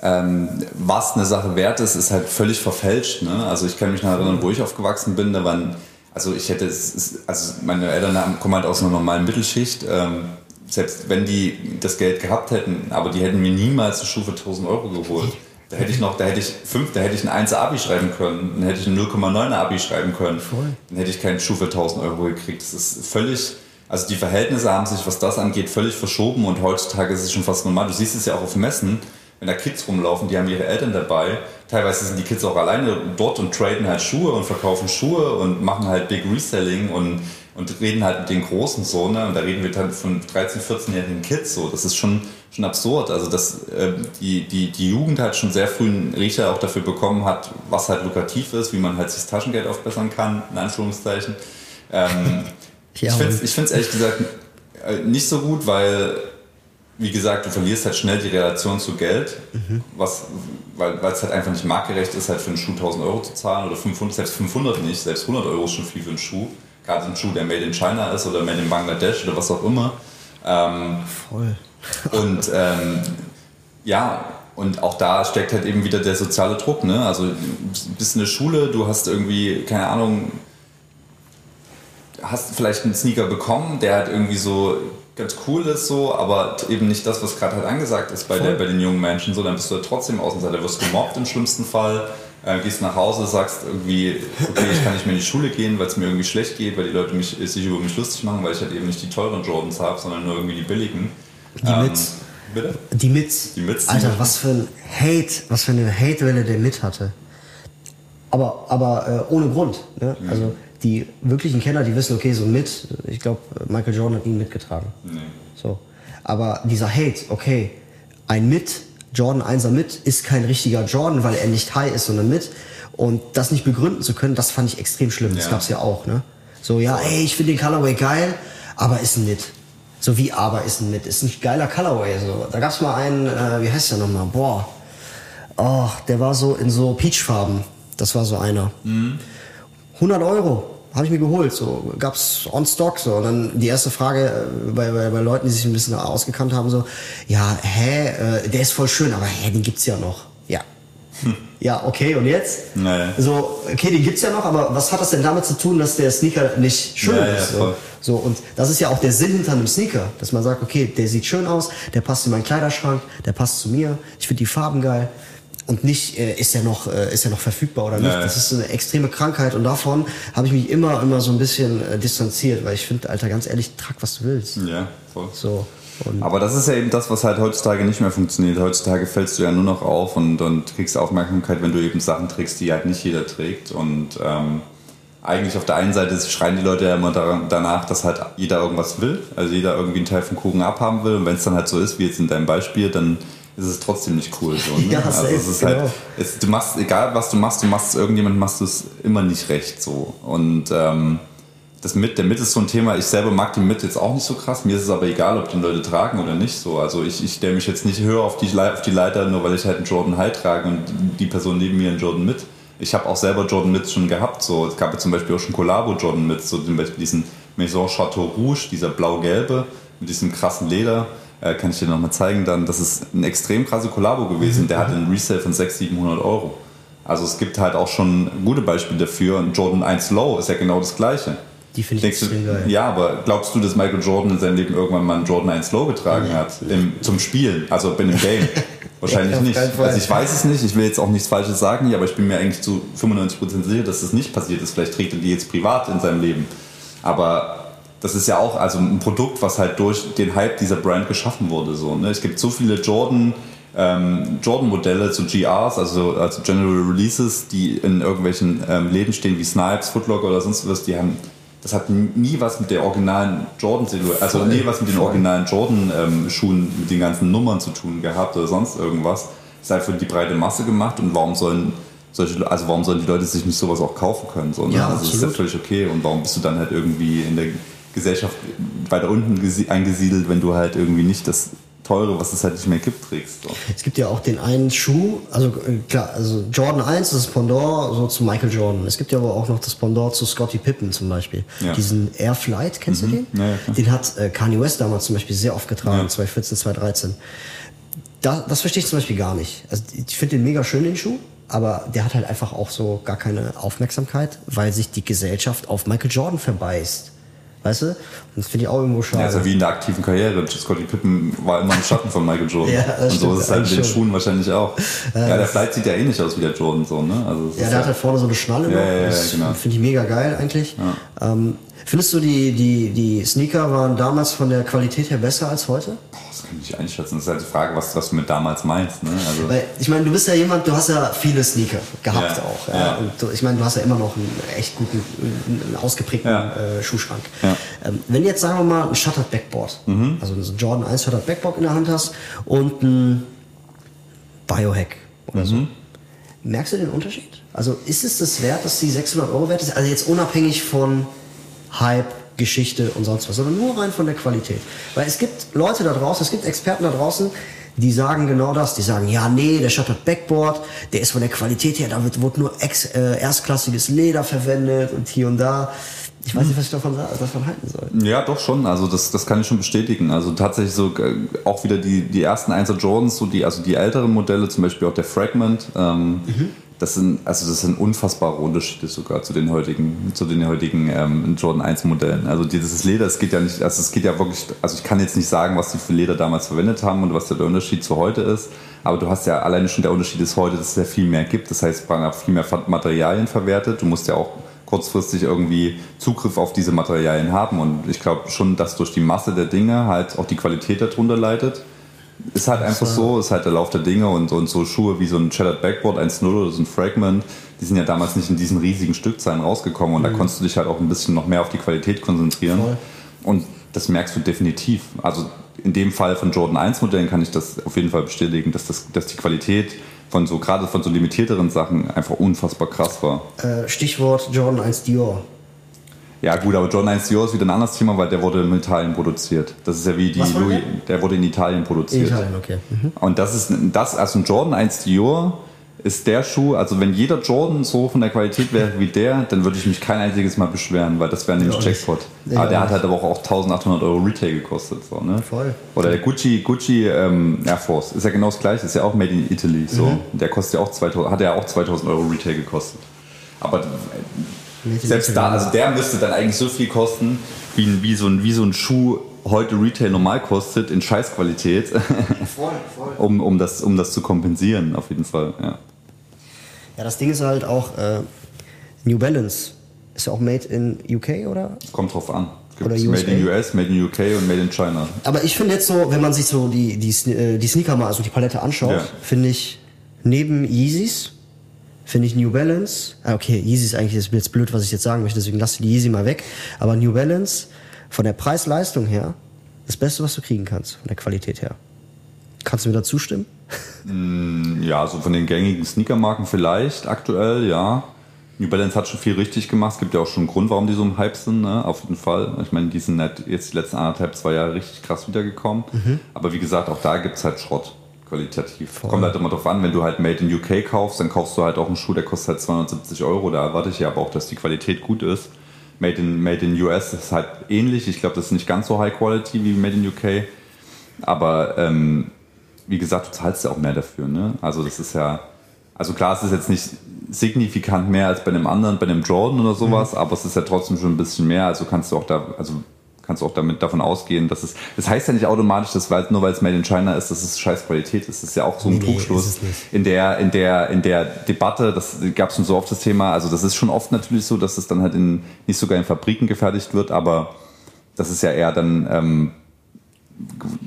ähm, was eine Sache wert ist, ist halt völlig verfälscht. Ne? Also ich kann mich noch erinnern, wo ich aufgewachsen bin, da waren, also ich hätte, also meine Eltern kommen halt aus einer normalen Mittelschicht. Ähm, selbst wenn die das Geld gehabt hätten, aber die hätten mir niemals eine Schuhe für 1000 Euro geholt. Da hätte ich noch, da hätte ich fünf, da hätte ich ein 1 Abi schreiben können, dann hätte ich ein 0,9 Abi schreiben können. Dann hätte ich keinen Schuh für 1000 Euro gekriegt. Das ist völlig, also die Verhältnisse haben sich, was das angeht, völlig verschoben und heutzutage ist es schon fast normal. Du siehst es ja auch auf Messen, wenn da Kids rumlaufen, die haben ihre Eltern dabei. Teilweise sind die Kids auch alleine dort und traden halt Schuhe und verkaufen Schuhe und machen halt Big Reselling und, und reden halt mit den Großen so, ne? Und da reden wir dann von 13-, 14-jährigen Kids so. Das ist schon, schon absurd. Also, dass äh, die, die, die Jugend halt schon sehr früh einen Riecher auch dafür bekommen hat, was halt lukrativ ist, wie man halt sich das Taschengeld aufbessern kann, in Anführungszeichen. Ähm, ich finde es ehrlich gesagt äh, nicht so gut, weil, wie gesagt, du verlierst halt schnell die Relation zu Geld, was, weil es halt einfach nicht marktgerecht ist, halt für einen Schuh 1000 Euro zu zahlen oder 500, selbst 500 nicht, selbst 100 Euro ist schon viel für einen Schuh. Gerade ein Schuh, der made in China ist oder made in Bangladesch oder was auch immer. Ähm, Voll. und ähm, ja, und auch da steckt halt eben wieder der soziale Druck. Ne? Also du bist in der Schule, du hast irgendwie, keine Ahnung, hast vielleicht einen Sneaker bekommen, der halt irgendwie so ganz cool ist so, aber eben nicht das, was gerade halt angesagt ist bei, der, bei den jungen Menschen. So, dann bist du halt trotzdem Außenseiter, wirst gemobbt im schlimmsten Fall, äh, gehst nach Hause, sagst irgendwie, okay, ich kann nicht mehr in die Schule gehen, weil es mir irgendwie schlecht geht, weil die Leute mich, sich über mich lustig machen, weil ich halt eben nicht die teuren Jordans habe, sondern nur irgendwie die billigen. Die ähm, Mits. Bitte? Die Mits. Die Mits. Alter, was für ein Hate, was für eine Hate-Welle der mit hatte. Aber, aber äh, ohne Grund. Ne? Mhm. Also die wirklichen Kenner, die wissen, okay, so mit, ich glaube, Michael Jordan hat ihn mitgetragen. Nee. So. Aber dieser Hate, okay, ein mit, Jordan 1er mit, ist kein richtiger Jordan, weil er nicht high ist, sondern mit. Und das nicht begründen zu können, das fand ich extrem schlimm. Das ja. gab's ja auch, ne? So, ja, ey, ich finde den Colorway geil, aber ist ein mit. So wie aber ist ein mit. Ist ein geiler Colorway. So. Da gab's mal einen, äh, wie heißt der nochmal? Boah. Oh, der war so in so Peachfarben. Das war so einer. Mhm. 100 Euro habe ich mir geholt. So gab's on Stock so. Und dann die erste Frage äh, bei, bei, bei Leuten, die sich ein bisschen ausgekannt haben, so, ja, hä, äh, der ist voll schön, aber hä, den gibt's ja noch. Ja. Hm. Ja, okay, und jetzt? Naja. So, okay, den gibt's ja noch, aber was hat das denn damit zu tun, dass der Sneaker nicht schön naja, ist? So? so, und das ist ja auch der Sinn hinter einem Sneaker, dass man sagt, okay, der sieht schön aus, der passt in meinen Kleiderschrank, der passt zu mir, ich finde die Farben geil und nicht äh, ist er noch äh, ist er noch verfügbar oder nicht. Ja, Das ist eine extreme Krankheit und davon habe ich mich immer immer so ein bisschen äh, distanziert, weil ich finde, Alter, ganz ehrlich, trag was du willst. Ja, voll. So. Aber das ist ja eben das, was halt heutzutage nicht mehr funktioniert. Heutzutage fällst du ja nur noch auf und, und kriegst Aufmerksamkeit, wenn du eben Sachen trägst, die halt nicht jeder trägt. Und ähm, eigentlich auf der einen Seite schreien die Leute ja immer danach, dass halt jeder irgendwas will, also jeder irgendwie einen Teil vom Kuchen abhaben will. Und wenn es dann halt so ist, wie jetzt in deinem Beispiel, dann ist es trotzdem nicht cool. So, ne? ja, also es ist halt, genau. halt, es, du machst, egal was du machst, du machst es irgendjemand, machst du es immer nicht recht so. Und ähm, das mit, der Mit ist so ein Thema, ich selber mag die Mit jetzt auch nicht so krass, mir ist es aber egal, ob die Leute tragen oder nicht so. Also ich, ich stelle mich jetzt nicht höher auf die, auf die Leiter, nur weil ich halt einen Jordan High trage und die Person neben mir einen Jordan mit. Ich habe auch selber Jordan Mits schon gehabt. So. Es gab ja zum Beispiel auch schon Collabo Jordan Mits, so zum Beispiel diesen Maison Chateau Rouge, dieser blau-gelbe mit diesem krassen Leder äh, kann ich dir nochmal zeigen dann. Das ist ein extrem krasse Kollabo gewesen. Der hat einen Resale von 600, 700 Euro. Also es gibt halt auch schon gute Beispiele dafür. Und Jordan 1 Low ist ja genau das Gleiche. Die finde ich extrem geil. Ja, aber glaubst du, dass Michael Jordan in seinem Leben irgendwann mal einen Jordan 1 Low getragen ja. hat? Im, zum Spielen, also bei einem Game? Wahrscheinlich nicht. Also ich weiß es nicht, ich will jetzt auch nichts Falsches sagen hier, aber ich bin mir eigentlich zu 95% sicher, dass das nicht passiert ist. Vielleicht trägt er die jetzt privat in seinem Leben. Aber das ist ja auch also ein Produkt, was halt durch den Hype dieser Brand geschaffen wurde. So, ne? Es gibt so viele Jordan, ähm, Jordan-Modelle zu GRs, also, also General Releases, die in irgendwelchen ähm, Läden stehen wie Snipes, Footlocker oder sonst was, die haben das hat nie was mit der originalen Jordan-Silhouette, also nie was mit den originalen Jordan-Schuhen, ähm, mit den ganzen Nummern zu tun gehabt oder sonst irgendwas. Es ist halt für die breite Masse gemacht und warum sollen solche, also warum sollen die Leute sich nicht sowas auch kaufen können? So, ne? ja, also das ist ja völlig okay und warum bist du dann halt irgendwie in der Gesellschaft weiter unten eingesiedelt, wenn du halt irgendwie nicht das teure, was es halt nicht mehr gibt, trägst. So. Es gibt ja auch den einen Schuh, also äh, klar, also Jordan 1 ist das Pendant so zu Michael Jordan. Es gibt ja aber auch noch das Pendant zu Scottie Pippen zum Beispiel. Ja. Diesen Air Flight, kennst mhm. du den? Ja, ja, den hat äh, Kanye West damals zum Beispiel sehr oft getragen, 2014, 2013. Da, das verstehe ich zum Beispiel gar nicht. Also ich finde den mega schön, den Schuh. Aber der hat halt einfach auch so gar keine Aufmerksamkeit, weil sich die Gesellschaft auf Michael Jordan verbeißt. Weißt du? Und das finde ich auch irgendwo schade. Ja, also wie in der aktiven Karriere. Scotty Pippen war immer im Schatten von Michael Jordan. ja, und so ist es halt mit den Schuhen wahrscheinlich auch. Ja, ja der Flight sieht ja eh nicht aus wie der Jordan so, ne? Also ja, der hat halt vorne so eine Schnalle ja, Ja, ja, genau. Finde ich mega geil eigentlich. Ähm, findest du, die, die, die Sneaker waren damals von der Qualität her besser als heute? kann ich nicht einschätzen. Das ist halt die Frage, was, was du mit damals meinst. Ne? Also Weil, ich meine, du bist ja jemand, du hast ja viele Sneaker gehabt ja, auch. Ja? ja. Und du, ich meine, du hast ja immer noch einen echt guten, einen ausgeprägten ja. äh, Schuhschrank. Ähm, wenn jetzt, sagen wir mal, ein Shuttered Backboard, mhm. also ein Jordan 1 Shuttered Backboard in der Hand hast und ein Biohack oder mhm. so, merkst du den Unterschied? Also ist es das wert, dass die 600 Euro wert ist? Also jetzt unabhängig von Hype, Geschichte und sonst was, sondern nur rein von der Qualität. Weil es gibt Leute da draußen, es gibt Experten da draußen, die sagen genau das. Die sagen, ja, nee, der Shuttert Backboard, der ist von der Qualität her, da wird, wird nur ex, äh, erstklassiges Leder verwendet und hier und da. Ich weiß nicht, was ich davon, davon halten soll. Ja, doch schon. Also das, das kann ich schon bestätigen. Also tatsächlich so äh, auch wieder die, die ersten 1er Jordans, so die, also die älteren Modelle, zum Beispiel auch der Fragment, ähm, mhm. Das sind, also das sind unfassbare Unterschiede sogar zu den heutigen, zu den heutigen ähm, Jordan 1 Modellen. Also dieses Leder, es geht ja nicht, also es geht ja wirklich, also ich kann jetzt nicht sagen, was die für Leder damals verwendet haben und was der Unterschied zu heute ist, aber du hast ja alleine schon der Unterschied ist heute, dass es ja viel mehr gibt. Das heißt, man hat viel mehr Materialien verwertet. Du musst ja auch kurzfristig irgendwie Zugriff auf diese Materialien haben und ich glaube schon, dass durch die Masse der Dinge halt auch die Qualität darunter leidet ist halt einfach so, ist halt der Lauf der Dinge und, und so Schuhe wie so ein Shattered Backboard 1.0 oder so ein Fragment, die sind ja damals nicht in diesen riesigen Stückzahlen rausgekommen und mhm. da konntest du dich halt auch ein bisschen noch mehr auf die Qualität konzentrieren. Voll. Und das merkst du definitiv. Also in dem Fall von Jordan 1 Modellen kann ich das auf jeden Fall bestätigen, dass, das, dass die Qualität von so, gerade von so limitierteren Sachen einfach unfassbar krass war. Äh, Stichwort Jordan 1 Dior. Ja gut, aber Jordan 1 Dior ist wieder ein anderes Thema, weil der wurde in Italien produziert. Das ist ja wie die Louis, der? der wurde in Italien produziert. In Italien, okay. Mhm. Und das ist das, also ein Jordan 1 Dior ist der Schuh, also wenn jeder Jordan so von der Qualität wäre wie der, dann würde ich mich kein einziges Mal beschweren, weil das wäre nämlich ja, Jackpot. Ja, aber der hat halt aber auch 1800 Euro Retail gekostet. So, ne? Voll. Oder der Gucci, Gucci ähm, Air Force ist ja genau das gleiche, ist ja auch made in Italy. So. Mhm. Der kostet ja auch 2000, hat ja auch 2000 Euro Retail gekostet. Aber selbst da, also der müsste dann eigentlich so viel kosten, wie, wie, so, ein, wie so ein Schuh heute Retail normal kostet, in Scheißqualität. Voll, voll. um, um, das, um das zu kompensieren, auf jeden Fall. Ja, ja das Ding ist halt auch, äh, New Balance ist ja auch made in UK, oder? Kommt drauf an. Oder Made in US, Made in UK und Made in China. Aber ich finde jetzt so, wenn man sich so die, die, äh, die Sneaker mal, also die Palette anschaut, ja. finde ich neben Yeezys finde ich New Balance, ah, okay, Yeezy ist eigentlich jetzt blöd, was ich jetzt sagen möchte, deswegen lasse ich die Yeezy mal weg, aber New Balance von der Preis-Leistung her das Beste, was du kriegen kannst, von der Qualität her. Kannst du mir da zustimmen? Mm, ja, so von den gängigen Sneakermarken vielleicht aktuell, ja. New Balance hat schon viel richtig gemacht. Es gibt ja auch schon einen Grund, warum die so im Hype sind, ne? auf jeden Fall. Ich meine, die sind jetzt die letzten anderthalb, zwei Jahre richtig krass wiedergekommen. Mhm. Aber wie gesagt, auch da gibt es halt Schrott qualitativ. Voll. Kommt halt immer drauf an, wenn du halt Made in UK kaufst, dann kaufst du halt auch einen Schuh, der kostet halt 270 Euro. Da erwarte ich ja aber auch, dass die Qualität gut ist. Made in, Made in US ist halt ähnlich. Ich glaube, das ist nicht ganz so high quality wie Made in UK. Aber ähm, wie gesagt, du zahlst ja auch mehr dafür. Ne? Also das ist ja, also klar, es ist jetzt nicht signifikant mehr als bei einem anderen, bei einem Jordan oder sowas, mhm. aber es ist ja trotzdem schon ein bisschen mehr. Also kannst du auch da, also kannst du auch damit davon ausgehen, dass es. Das heißt ja nicht automatisch, dass weil, nur weil es Made in China ist, dass es scheiß Qualität ist. Das ist ja auch so ein nee, Trugschluss. in der, in der, in der Debatte, das gab es schon so oft das Thema, also das ist schon oft natürlich so, dass es dann halt in nicht sogar in Fabriken gefertigt wird, aber das ist ja eher dann ähm,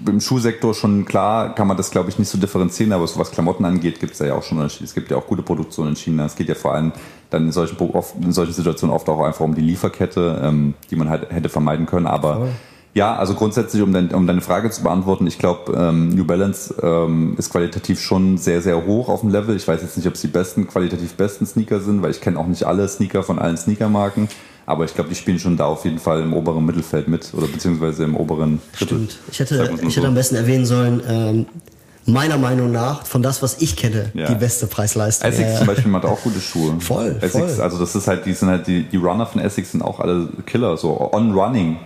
im Schuhsektor schon klar, kann man das glaube ich nicht so differenzieren, aber so was Klamotten angeht, gibt es ja auch schon Unterschiede. Es gibt ja auch gute Produktion in China. Es geht ja vor allem dann in solchen, in solchen Situationen oft auch einfach um die Lieferkette, ähm, die man halt hätte vermeiden können. Aber cool. ja, also grundsätzlich, um, dein, um deine Frage zu beantworten, ich glaube, ähm, New Balance ähm, ist qualitativ schon sehr, sehr hoch auf dem Level. Ich weiß jetzt nicht, ob es die besten, qualitativ besten Sneaker sind, weil ich kenne auch nicht alle Sneaker von allen Sneakermarken. Aber ich glaube, die spielen schon da auf jeden Fall im oberen Mittelfeld mit oder beziehungsweise im oberen Drittel. Stimmt. Ich hätte, ich hätte am besten erwähnen sollen, ähm, meiner Meinung nach, von das, was ich kenne, ja. die beste Preisleistung. Essex ja, zum Beispiel macht auch gute Schuhe. Voll, Essex, voll. also das ist halt, die sind halt, die, die Runner von Essex sind auch alle Killer, so on running.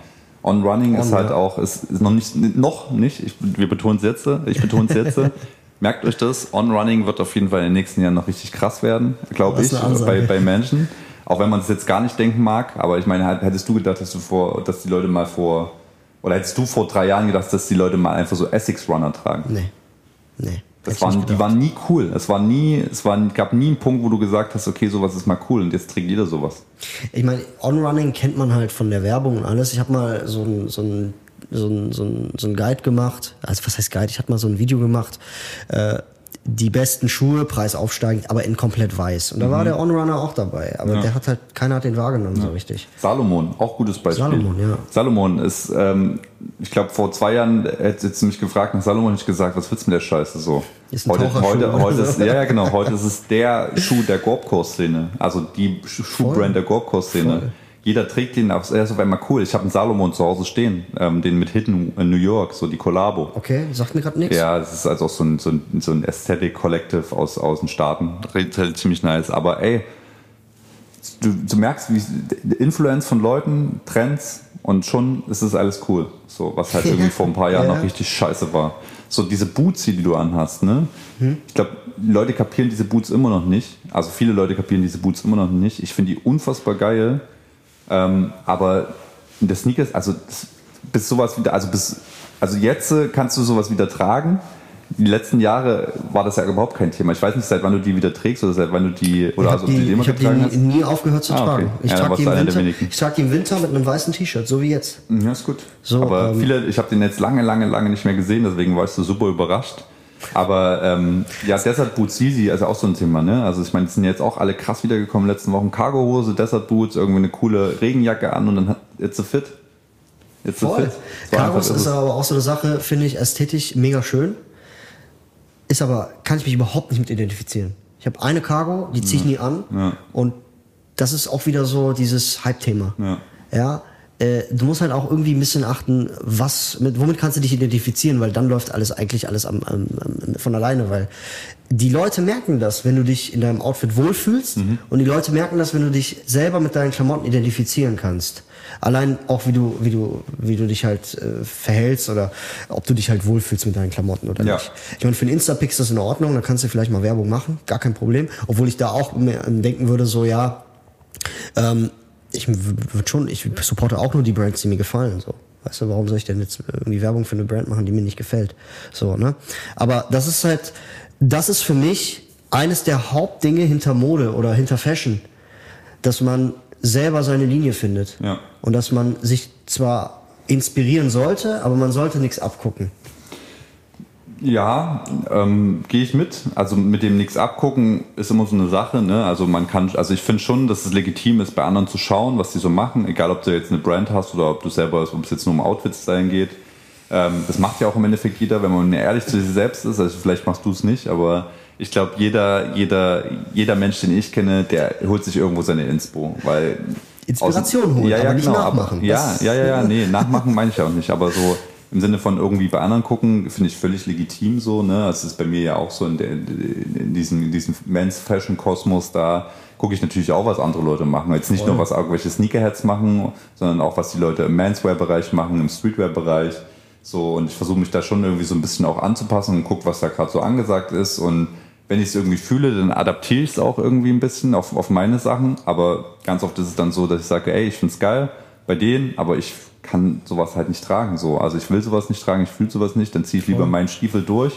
On running on, ist halt auch, ist, ist noch nicht, noch nicht, ich, wir betonen es jetzt, ich betone es jetzt. Merkt euch das, On Running wird auf jeden Fall in den nächsten Jahren noch richtig krass werden, glaube ich, bei, bei Menschen. Auch wenn man es jetzt gar nicht denken mag, aber ich meine, hättest du gedacht, dass du vor, dass die Leute mal vor, oder hättest du vor drei Jahren gedacht, dass die Leute mal einfach so Essex Runner tragen? Nee. Nee. Das waren, die waren nie cool. Es war nie, es war, gab nie einen Punkt, wo du gesagt hast, okay, sowas ist mal cool und jetzt trägt jeder sowas. Ich meine, On-Running kennt man halt von der Werbung und alles. Ich habe mal so ein, so ein so ein, so, ein, so ein Guide gemacht. Also was heißt Guide? Ich hatte mal so ein Video gemacht. Äh, die besten Schuhe, Preis aufsteigend, aber in komplett weiß. Und da mhm. war der On-Runner auch dabei. Aber ja. der hat halt, keiner hat den wahrgenommen ja. so richtig. Salomon, auch gutes Beispiel. Salomon, ja. Salomon ist, ähm, ich glaube, vor zwei Jahren hätte sie mich gefragt nach Salomon, ich gesagt, was willst du mit der Scheiße so? Ist ein heute, heute, heute ist, ja, ja, genau, heute ist es der Schuh der Gorbkurs-Szene. Also die Schuhbrand der Gorbkurs-Szene jeder trägt den er ist auf einmal cool. Ich habe einen Salomon zu Hause stehen, ähm, den mit Hidden in New York, so die Collabo. Okay, sagt mir gerade nichts. Ja, das ist also so ein, so ein, so ein Aesthetic Collective aus, aus den Staaten. Halt ziemlich nice. Aber ey, du, du merkst, wie Influence von Leuten, Trends und schon ist es alles cool. So, was halt irgendwie vor ein paar Jahren Ja. noch richtig scheiße war. So diese Boots, die du anhast, ne? Hm. Ich glaube, Leute kapieren diese Boots immer noch nicht. Also viele Leute kapieren diese Boots immer noch nicht. Ich finde die unfassbar geil. Ähm, aber in der Sneakers, also das, bis sowas wieder, also bis, also jetzt äh, kannst du sowas wieder tragen. Die letzten Jahre war das ja überhaupt kein Thema. Ich weiß nicht, seit wann du die wieder trägst oder seit wann du die, oder Ich also habe die, die immer ich hab getragen die hast. nie aufgehört zu Ah, okay. tragen. Ich Ja, trage die, im Winter- ich trag die im Winter mit einem weißen T-Shirt, so wie jetzt. Ja, ist gut. So, aber ähm, viele, ich habe den jetzt lange, lange, lange nicht mehr gesehen, deswegen warst du super überrascht. Aber ähm, ja, Desert Boots Yeezy, also auch so ein Thema, ne? Also ich meine, es sind jetzt auch alle krass wiedergekommen letzten Wochen. Cargohose, Desert Boots, irgendwie eine coole Regenjacke an und dann hat it's a fit. It's a Voll. fit. So Karos ist es. aber auch so eine Sache, finde ich ästhetisch mega schön. Ist aber, kann ich mich überhaupt nicht mit identifizieren. Ich habe eine Cargo, die ziehe ich nie an. Ja. Und das ist auch wieder so dieses Hype-Thema. Ja. Ja. Äh, du musst halt auch irgendwie ein bisschen achten, was, mit, womit kannst du dich identifizieren, weil dann läuft alles eigentlich alles am, am, am, von alleine, weil die Leute merken das, wenn du dich in deinem Outfit wohlfühlst Mhm. und die Leute merken das, wenn du dich selber mit deinen Klamotten identifizieren kannst. Allein auch wie du, wie du, wie du dich halt äh, verhältst oder ob du dich halt wohlfühlst mit deinen Klamotten oder Ja. nicht. Ich meine, für einen Instapix ist das in Ordnung, da kannst du vielleicht mal Werbung machen, gar kein Problem. Obwohl ich da auch mehr denken würde, so ja, ähm, ich würde schon, ich supporte auch nur die Brands, die mir gefallen. So. Weißt du, warum soll ich denn jetzt irgendwie Werbung für eine Brand machen, die mir nicht gefällt? So, ne? Aber das ist halt, das ist für mich eines der Hauptdinge hinter Mode oder hinter Fashion, dass man selber seine Linie findet. Ja. Und dass man sich zwar inspirieren sollte, aber man sollte nichts abgucken. Ja, ähm, gehe ich mit. Also mit dem nichts abgucken ist immer so eine Sache. Ne? Also man kann, also ich finde schon, dass es legitim ist, bei anderen zu schauen, was die so machen. Egal, ob du jetzt eine Brand hast oder ob du selber, ob es jetzt nur um Outfit-Stylen geht. Ähm, das macht ja auch im Endeffekt jeder, wenn man ehrlich zu sich selbst ist. Also vielleicht machst du es nicht, aber ich glaube, jeder, jeder, jeder Mensch, den ich kenne, der holt sich irgendwo seine Inspo, weil Inspiration holen, ja, ja, aber nicht genau, nachmachen. Aber, ja, ja, ja, ja, nee, nachmachen meine ich auch nicht, aber so im Sinne von irgendwie bei anderen gucken, finde ich völlig legitim so, ne? Das ist bei mir ja auch so in, der, in diesem, in diesem Men's Fashion Kosmos, da gucke ich natürlich auch, was andere Leute machen. Jetzt nicht nur, was irgendwelche Sneakerheads machen, sondern auch, was die Leute im Manswear-Bereich machen, im Streetwear-Bereich. So, und ich versuche mich da schon irgendwie so ein bisschen auch anzupassen und gucke, was da gerade so angesagt ist. Und wenn ich es irgendwie fühle, dann adaptiere ich es auch irgendwie ein bisschen auf, auf meine Sachen. Aber ganz oft ist es dann so, dass ich sage, ey, ich find's geil bei denen, aber ich kann sowas halt nicht tragen. So. Also ich will sowas nicht tragen, ich fühle sowas nicht, dann ziehe ich lieber meinen Stiefel durch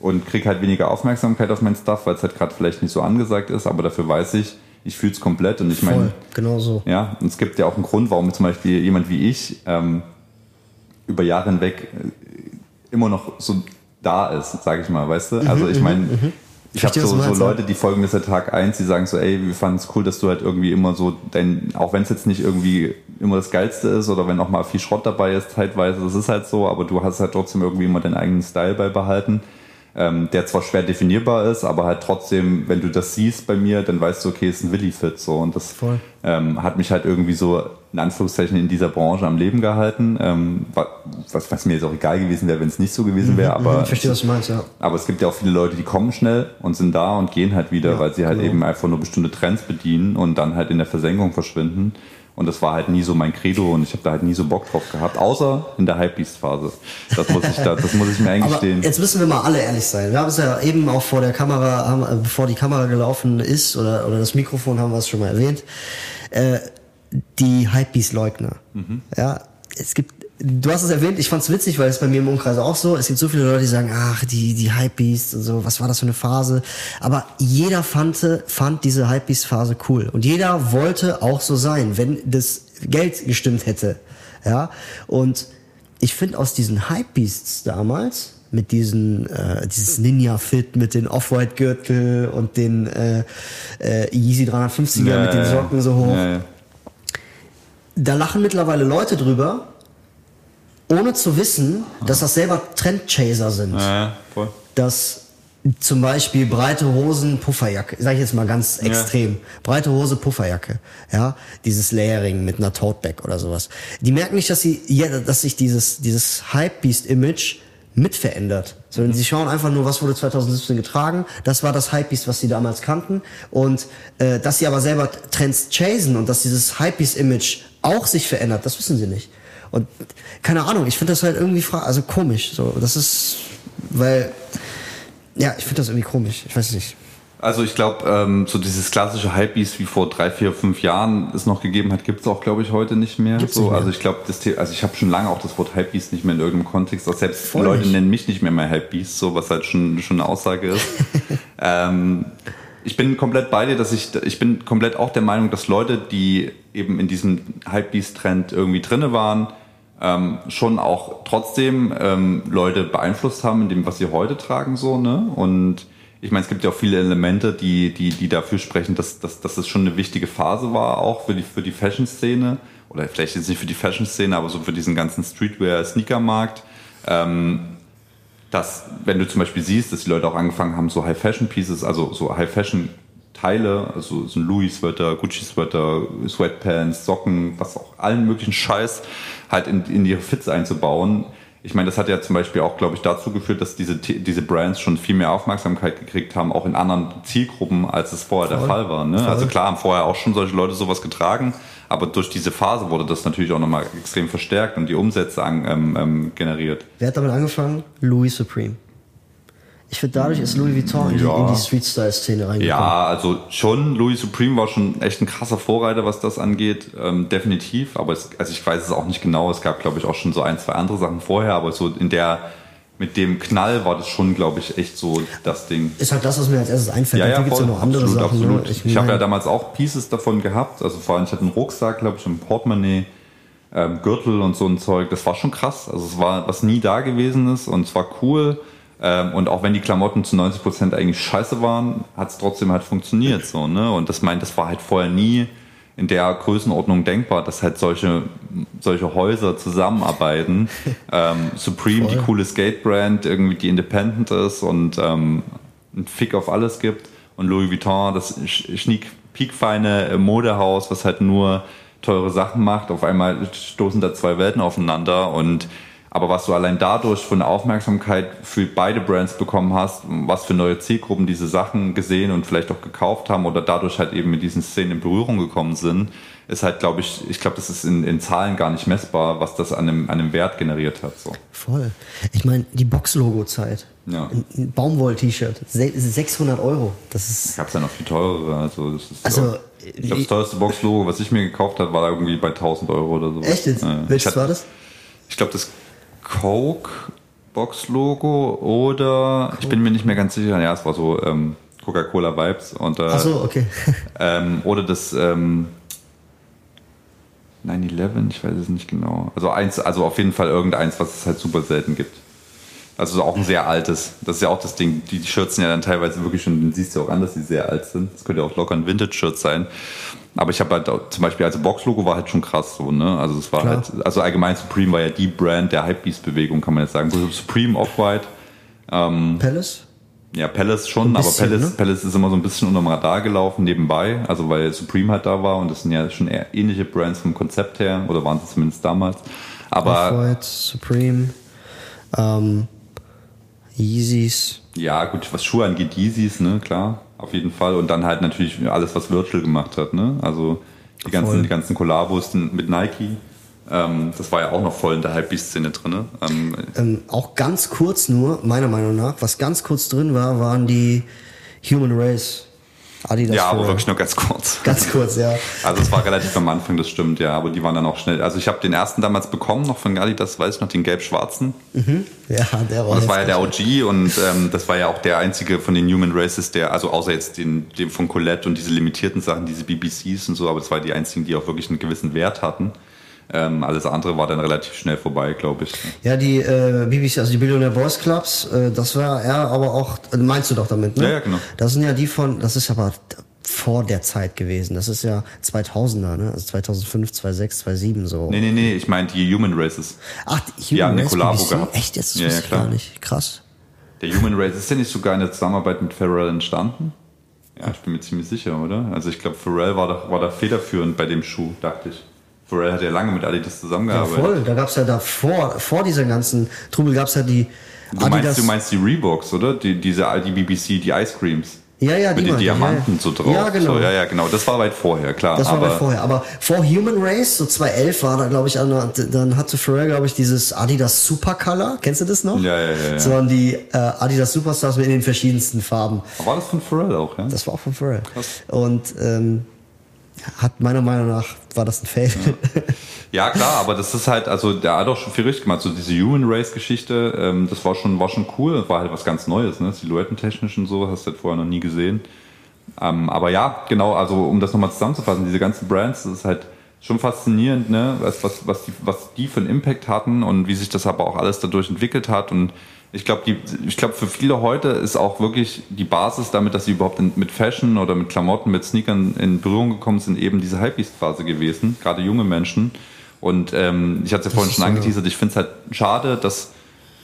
und krieg halt weniger Aufmerksamkeit auf mein Stuff, weil es halt gerade vielleicht nicht so angesagt ist, aber dafür weiß ich, ich fühle es komplett und ich meine, genau so. ja, und es gibt ja auch einen Grund, warum zum Beispiel jemand wie ich ähm, über Jahre hinweg äh, immer noch so da ist, sage ich mal, weißt du? Also ich meine, ich habe so, so. Leute, die folgen mir seit Tag eins, die sagen so, ey, wir fanden es cool, dass du halt irgendwie immer so dein, auch wenn es jetzt nicht irgendwie immer das Geilste ist oder wenn auch mal viel Schrott dabei ist, zeitweise, das ist halt so, aber du hast halt trotzdem irgendwie immer deinen eigenen Style beibehalten ähm, der zwar schwer definierbar ist, aber halt trotzdem, wenn du das siehst bei mir, dann weißt du, okay, ist ein Willi-Fit so und das ähm, hat mich halt irgendwie so in Anführungszeichen in dieser Branche am Leben gehalten, ähm, wa- was, was mir jetzt auch egal gewesen wäre, wenn es nicht so gewesen wäre, aber Mhm, Ich verstehe, was du meinst, ja. aber es gibt ja auch viele Leute, die kommen schnell und sind da und gehen halt wieder, Ja, weil sie halt genau. eben einfach nur bestimmte Trends bedienen und dann halt in der Versenkung verschwinden. Und das war halt nie so mein Credo und ich habe da halt nie so Bock drauf gehabt, außer in der Hypebeast-Phase. Das muss ich da, das muss ich mir Aber eingestehen. jetzt müssen wir mal alle ehrlich sein. Wir haben es ja eben auch vor der Kamera, haben, äh, bevor die Kamera gelaufen ist oder, oder das Mikrofon, haben wir es schon mal erwähnt. Äh, die Hypebeast-Leugner. Mhm. Ja, es gibt, du hast es erwähnt, ich fand es witzig, weil es bei mir im Umkreis auch so, es gibt so viele Leute, die sagen, ach, die, die Hypebeast und so, was war das für eine Phase? Aber jeder fand, fand diese Hypebeast-Phase cool. Und jeder wollte auch so sein, wenn das Geld gestimmt hätte. Ja, und ich finde aus diesen Hypebeasts damals, mit diesen, äh, dieses Ninja-Fit mit den Off-White-Gürtel und den äh, äh, Yeezy 350er Ja, mit den. Socken so hoch Ja, ja. da lachen mittlerweile Leute drüber, ohne zu wissen, dass das selber Trendchaser sind. Ja, ja, voll. Dass zum Beispiel breite Hosen, Pufferjacke, sag ich jetzt mal ganz extrem, breite Hose, Pufferjacke, ja, dieses Layering mit einer Toteback oder sowas. Die merken nicht, dass sie, ja, dass sich dieses, dieses Hypebeast-Image mitverändert, sondern sie schauen einfach nur, was wurde 2017 getragen. Das war das Hypebeast, was sie damals kannten. Und äh, dass sie aber selber Trends chasen und dass dieses Hypebeast-Image auch sich verändert, das wissen sie nicht. Und keine Ahnung, ich finde das halt irgendwie also komisch. So, das ist, weil, ja, ich finde das irgendwie komisch. Ich weiß nicht. Also ich glaube, ähm, so dieses klassische Hypebeast wie vor drei, vier, fünf Jahren es noch gegeben hat, gibt es auch, glaube ich, heute nicht mehr. Gibt's so, nicht mehr. Also ich glaube, also ich habe schon lange auch das Wort Hypebeast nicht mehr in irgendeinem Kontext. Auch selbst Voll Leute nicht. nennen mich nicht mehr mal Hypebeast, so was halt schon schon eine Aussage ist. ähm, ich bin komplett bei dir, dass ich ich bin komplett auch der Meinung, dass Leute, die eben in diesem Hypebeast-Trend irgendwie drinne waren, ähm, schon auch trotzdem ähm, Leute beeinflusst haben in dem, was sie heute tragen, so, ne? Und ich meine, es gibt ja auch viele Elemente, die, die, die dafür sprechen, dass, dass, dass es schon eine wichtige Phase war, auch für die, für die Fashion-Szene. Oder vielleicht jetzt nicht für die Fashion-Szene, aber so für diesen ganzen Streetwear-Sneaker-Markt. Ähm, dass, wenn du zum Beispiel siehst, dass die Leute auch angefangen haben, so High-Fashion-Pieces, also so High-Fashion-Teile, also so ein Louis-Sweater, Gucci-Sweater, Sweatpants, Socken, was auch allen möglichen Scheiß halt in, in ihre Fits einzubauen. Ich meine, das hat ja zum Beispiel auch, glaube ich, dazu geführt, dass diese, diese Brands schon viel mehr Aufmerksamkeit gekriegt haben, auch in anderen Zielgruppen, als es vorher der Voll. Fall war. Ne? Voll. Also klar haben vorher auch schon solche Leute sowas getragen, aber durch diese Phase wurde das natürlich auch nochmal extrem verstärkt und die Umsätze an, ähm, ähm, generiert. Wer hat damit angefangen? Louis Supreme. Ich finde, dadurch ist Louis Vuitton in die, Ja. in die Street-Style-Szene reingekommen. Ja, also schon, Louis Supreme war schon echt ein krasser Vorreiter, was das angeht, ähm, definitiv. Aber es, also ich weiß es auch nicht genau. Es gab, glaube ich, auch schon so ein, zwei andere Sachen vorher, aber so in der, mit dem Knall war das schon, glaube ich, echt so das Ding. Ist halt das, was mir als erstes einfällt. Ja, ja, es voll, ja noch andere absolut, Sachen. absolut. Ne? Ich, habe ja damals auch Pieces davon gehabt. Also vor allem, ich hatte einen Rucksack, glaube ich, ein Portemonnaie, ähm, Gürtel und so ein Zeug. Das war schon krass. Also es war, was nie da gewesen ist und es war cool. Ähm, und auch wenn die Klamotten zu 90 Prozent eigentlich scheiße waren, hat es trotzdem halt funktioniert so, ne? Und das meint, das war halt vorher nie in der Größenordnung denkbar, dass halt solche, solche Häuser zusammenarbeiten. ähm, Supreme, die Voll. coole Skate-Brand, irgendwie die independent ist und ähm, einen Fick auf alles gibt. Und Louis Vuitton, das sch- schniek piekfeine äh, Modehaus, was halt nur teure Sachen macht. Auf einmal stoßen da zwei Welten aufeinander und aber was du allein dadurch von der Aufmerksamkeit für beide Brands bekommen hast, was für neue Zielgruppen diese Sachen gesehen und vielleicht auch gekauft haben oder dadurch halt eben mit diesen Szenen in Berührung gekommen sind, ist halt, glaube ich, ich glaube, das ist in, in Zahlen gar nicht messbar, was das an einem, an einem Wert generiert hat. So. Voll. Ich meine, die Box-Logo-Zeit. Ja. Ein, Baumwoll-T-Shirt. Se 600 Euro. Das ist. Gab es ja noch viel teurere. Also, das ist Also, so. ich glaube, das teuerste Box-Logo, was ich mir gekauft habe, war irgendwie bei 1000 Euro oder so. Echt jetzt? Welches ich, war das? ich glaube, das Coke Box-Logo oder ich bin mir nicht mehr ganz sicher. Ja, es war so ähm, Coca-Cola Vibes und äh, Ach so, okay. ähm, oder das ähm, 9-11, ich weiß es nicht genau. Also eins, also auf jeden Fall irgendeins, was es halt super selten gibt. Also auch ein sehr altes. Das ist ja auch das Ding. Die Shirts sind ja dann teilweise wirklich schon, den siehst du auch an, dass die sehr alt sind. Das könnte ja auch locker ein Vintage-Shirt sein. Aber ich habe halt auch, zum Beispiel, also Box-Logo war halt schon krass so, ne? Also es war Klar. halt, also allgemein Supreme war ja die Brand der Hypebeast-Bewegung, kann man jetzt sagen. Also Supreme, Off-White, Palace? ja, Palace schon, Ein aber bisschen, Palace, ne? Palace ist immer so ein bisschen unterm Radar gelaufen nebenbei, also weil Supreme halt da war und das sind ja schon eher ähnliche Brands vom Konzept her, oder waren sie zumindest damals. Aber Off-White, Supreme, ähm, Yeezys. ja, gut, was Schuhe angeht, Yeezys, ne, klar, auf jeden Fall. Und dann halt natürlich alles, was Virtual gemacht hat, ne? Also die ganzen, Voll. die ganzen Kollabos mit Nike. Ähm, das war ja auch noch voll in der Hypebeast-Szene drin. Ähm, Ähm, auch ganz kurz nur, meiner Meinung nach, was ganz kurz drin war, waren die Human Race. Adidas. ja, aber wirklich nur ganz kurz. Ganz kurz, ja. Also es war relativ am Anfang, das stimmt, ja, aber die waren dann auch schnell. Also ich habe den ersten damals bekommen, noch von Adidas, weiß ich noch, den gelb-schwarzen. Ja, der war. Und das war ja der. OG und ähm, das war ja auch der einzige von den Human Races, der, also außer jetzt den, dem von Colette und diese limitierten Sachen, diese BBCs und so, aber es war die einzigen, die auch wirklich einen gewissen Wert hatten. Ähm, alles andere war dann relativ schnell vorbei, glaube ich. Ja, die äh, BBC, also die Billionaire Boys Clubs, äh, das war ja aber auch, äh, meinst du doch damit, ne? Ja, ja, genau. Das sind ja die von, das ist aber vor der Zeit gewesen. Das ist ja 2000er, ne? Also 2005, 2006, 2007 so. Nee, nee, nee, ich meine die Human Races. Ach, die Die haben eine Race Kollabo BBC? gehabt. Echt jetzt? Ja, ja, klar. gar nicht. Krass. Der Human Race ist ja nicht sogar in der Zusammenarbeit mit Pharrell entstanden? Ja, ich bin mir ziemlich sicher, oder? Also ich glaube, Pharrell war da, war da federführend bei dem Schuh, dachte ich. Pharrell hat ja lange mit Adidas Ja, zusammengearbeitet. voll. Da gab's ja davor, vor dieser ganzen Trubel gab's ja die Du meinst, du meinst die Reeboks, oder? Die, diese, die BBC, die Ice Creams. Ja, ja, Mit die den meinte ich, Diamanten ja, ja. so drauf. Ja, genau. So, ja, ja, genau. Das war weit vorher, klar. Das war aber weit vorher. Aber vor Human Race, so 2011 war da, glaube ich, eine, dann hatte Pharrell, glaube ich, dieses Adidas Supercolor. Kennst du das noch? Ja, ja, ja, ja. Das waren die äh, Adidas Superstars in den verschiedensten Farben. war das von Pharrell auch, ja? Das war auch von Pharrell. Und ähm, hat meiner Meinung nach war das ein Fail. Ja, klar, aber das ist halt, also der hat auch schon viel richtig gemacht. So diese Human Race Geschichte, ähm, das war schon, war schon cool. War halt was ganz Neues, ne? Silhouettentechnisch und so, hast du halt vorher noch nie gesehen. Ähm, aber ja, genau, also um das nochmal zusammenzufassen, diese ganzen Brands, das ist halt schon faszinierend, ne? was, was, was, die, was die für einen Impact hatten und wie sich das aber auch alles dadurch entwickelt hat. Und ich glaube, ich glaube, für viele heute ist auch wirklich die Basis damit, dass sie überhaupt in, mit Fashion oder mit Klamotten, mit Sneakern in Berührung gekommen sind, eben diese Hypebeast-Phase gewesen, gerade junge Menschen. Und ähm, ich hatte es ja vorhin schon angeteasert, ich finde es halt schade, dass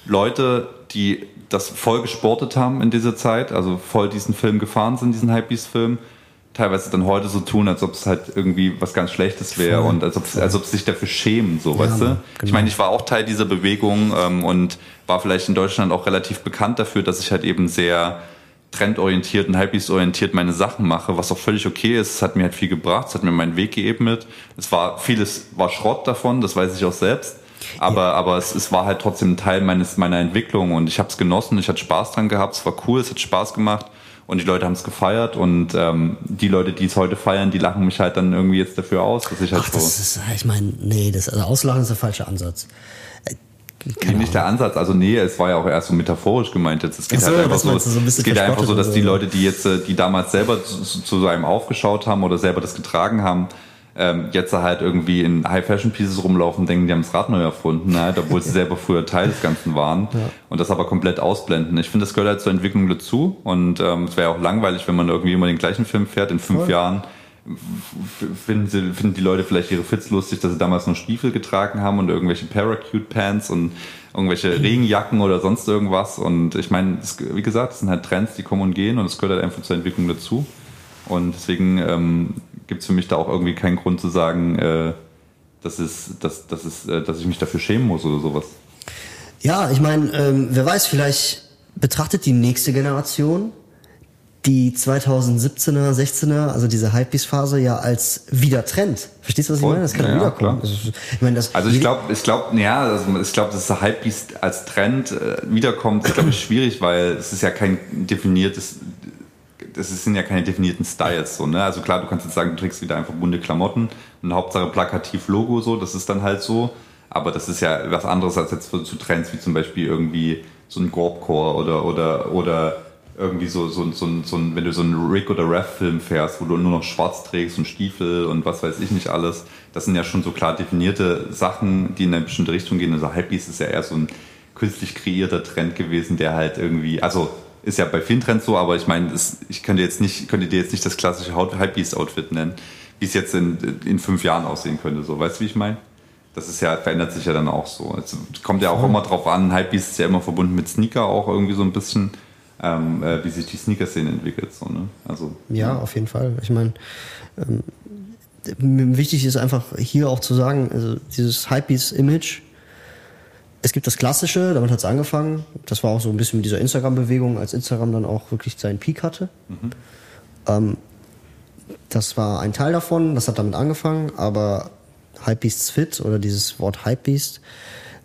Leute, die das voll gesportet haben in dieser Zeit, also voll diesen Film gefahren sind, diesen Hypebeast-Film, teilweise dann heute so tun, als ob es halt irgendwie was ganz Schlechtes wäre und als ob, als ob sie sich dafür schämen, so, weißt du? Mann, Ich genau. meine, ich war auch Teil dieser Bewegung ähm, und war vielleicht in Deutschland auch relativ bekannt dafür, dass ich halt eben sehr trendorientiert und Hypebeast-orientiert meine Sachen mache, was auch völlig okay ist. Es hat mir halt viel gebracht, es hat mir meinen Weg geebnet. Es war vieles war Schrott davon, das weiß ich auch selbst. Aber, aber es, es war halt trotzdem ein Teil meines, meiner Entwicklung und ich habe es genossen, ich hatte Spaß dran gehabt, es war cool, es hat Spaß gemacht und die Leute haben es gefeiert und ähm, die Leute, die es heute feiern, die lachen mich halt dann irgendwie jetzt dafür aus, dass ich halt Ach, so... das ist, ich meine, nee, das, also Auslachen ist der falsche Ansatz. Äh, Nee, nicht der Ansatz, also nee, es war ja auch erst so metaphorisch gemeint jetzt. Es geht so, halt einfach so, so ein es geht einfach so, dass die. Leute, die jetzt, äh, die damals selber zu, zu einem aufgeschaut haben oder selber das getragen haben, ähm, jetzt halt irgendwie in High Fashion Pieces rumlaufen, denken, die haben das Rad neu erfunden, halt, obwohl sie selber früher Teil des Ganzen waren und das aber komplett ausblenden. Ich finde, das gehört halt zur Entwicklung dazu und ähm, es wäre auch langweilig, wenn man irgendwie immer den gleichen Film fährt in fünf Voll. Jahren finden, sie, finden die Leute vielleicht ihre Fits lustig, dass sie damals noch Stiefel getragen haben und irgendwelche Paracute Pants und irgendwelche Regenjacken oder sonst irgendwas. Und ich meine, es- wie gesagt, das sind halt Trends, die kommen und gehen und es gehört halt einfach zur Entwicklung dazu. Und deswegen ähm, gibt es für mich da auch irgendwie keinen Grund zu sagen, äh, dass, es, dass, dass, es, äh, dass ich mich dafür schämen muss oder sowas. Ja, ich meine, ähm, wer weiß, vielleicht betrachtet die nächste Generation die 2017er, 16er, also diese Hypebeast-Phase ja als wieder Trend. Verstehst du, was ich meine? Das kann Ja, wiederkommen. ist- ich meine, das, Also ich glaube, ich glaube, ja, also ich glaube, dass der Hypebeast als Trend äh, wiederkommt, ist glaube ich schwierig, weil es ist ja kein definiertes, das sind ja keine definierten Styles so, ne? Also klar, du kannst jetzt sagen, du trägst wieder einfach bunte Klamotten und Hauptsache plakativ Logo so, das ist dann halt so. Aber das ist ja was anderes als jetzt zu Trends wie zum Beispiel irgendwie so ein Gorpcore oder oder oder irgendwie so, so, so, so, ein, wenn du so einen Rick- oder Rev-Film fährst, wo du nur noch schwarz trägst und Stiefel und was weiß ich nicht alles, das sind ja schon so klar definierte Sachen, die in eine bestimmte Richtung gehen. Also Hypebeast ist ja eher so ein künstlich kreierter Trend gewesen, der halt irgendwie, also ist ja bei vielen Trends so, aber ich meine, ich könnte jetzt nicht, könnte dir jetzt nicht das klassische Hypebeast-Outfit nennen, wie es jetzt in, in fünf Jahren aussehen könnte. So, weißt du, wie ich meine? Das ist ja, verändert sich ja dann auch so. Es kommt ja auch immer drauf an, Hypebeast ist ja immer verbunden mit Sneaker auch irgendwie so ein bisschen, ähm, äh, wie sich die Sneaker-Szene entwickelt. So, ne? Also, Ja, auf jeden Fall. Ich meine, ähm, wichtig ist einfach hier auch zu sagen, also dieses Hypebeast-Image, es gibt das Klassische, damit hat es angefangen. Das war auch so ein bisschen mit dieser Instagram-Bewegung, als Instagram dann auch wirklich seinen Peak hatte. Ähm, das war ein Teil davon, das hat damit angefangen, aber Hypebeasts Fit oder dieses Wort Hypebeast,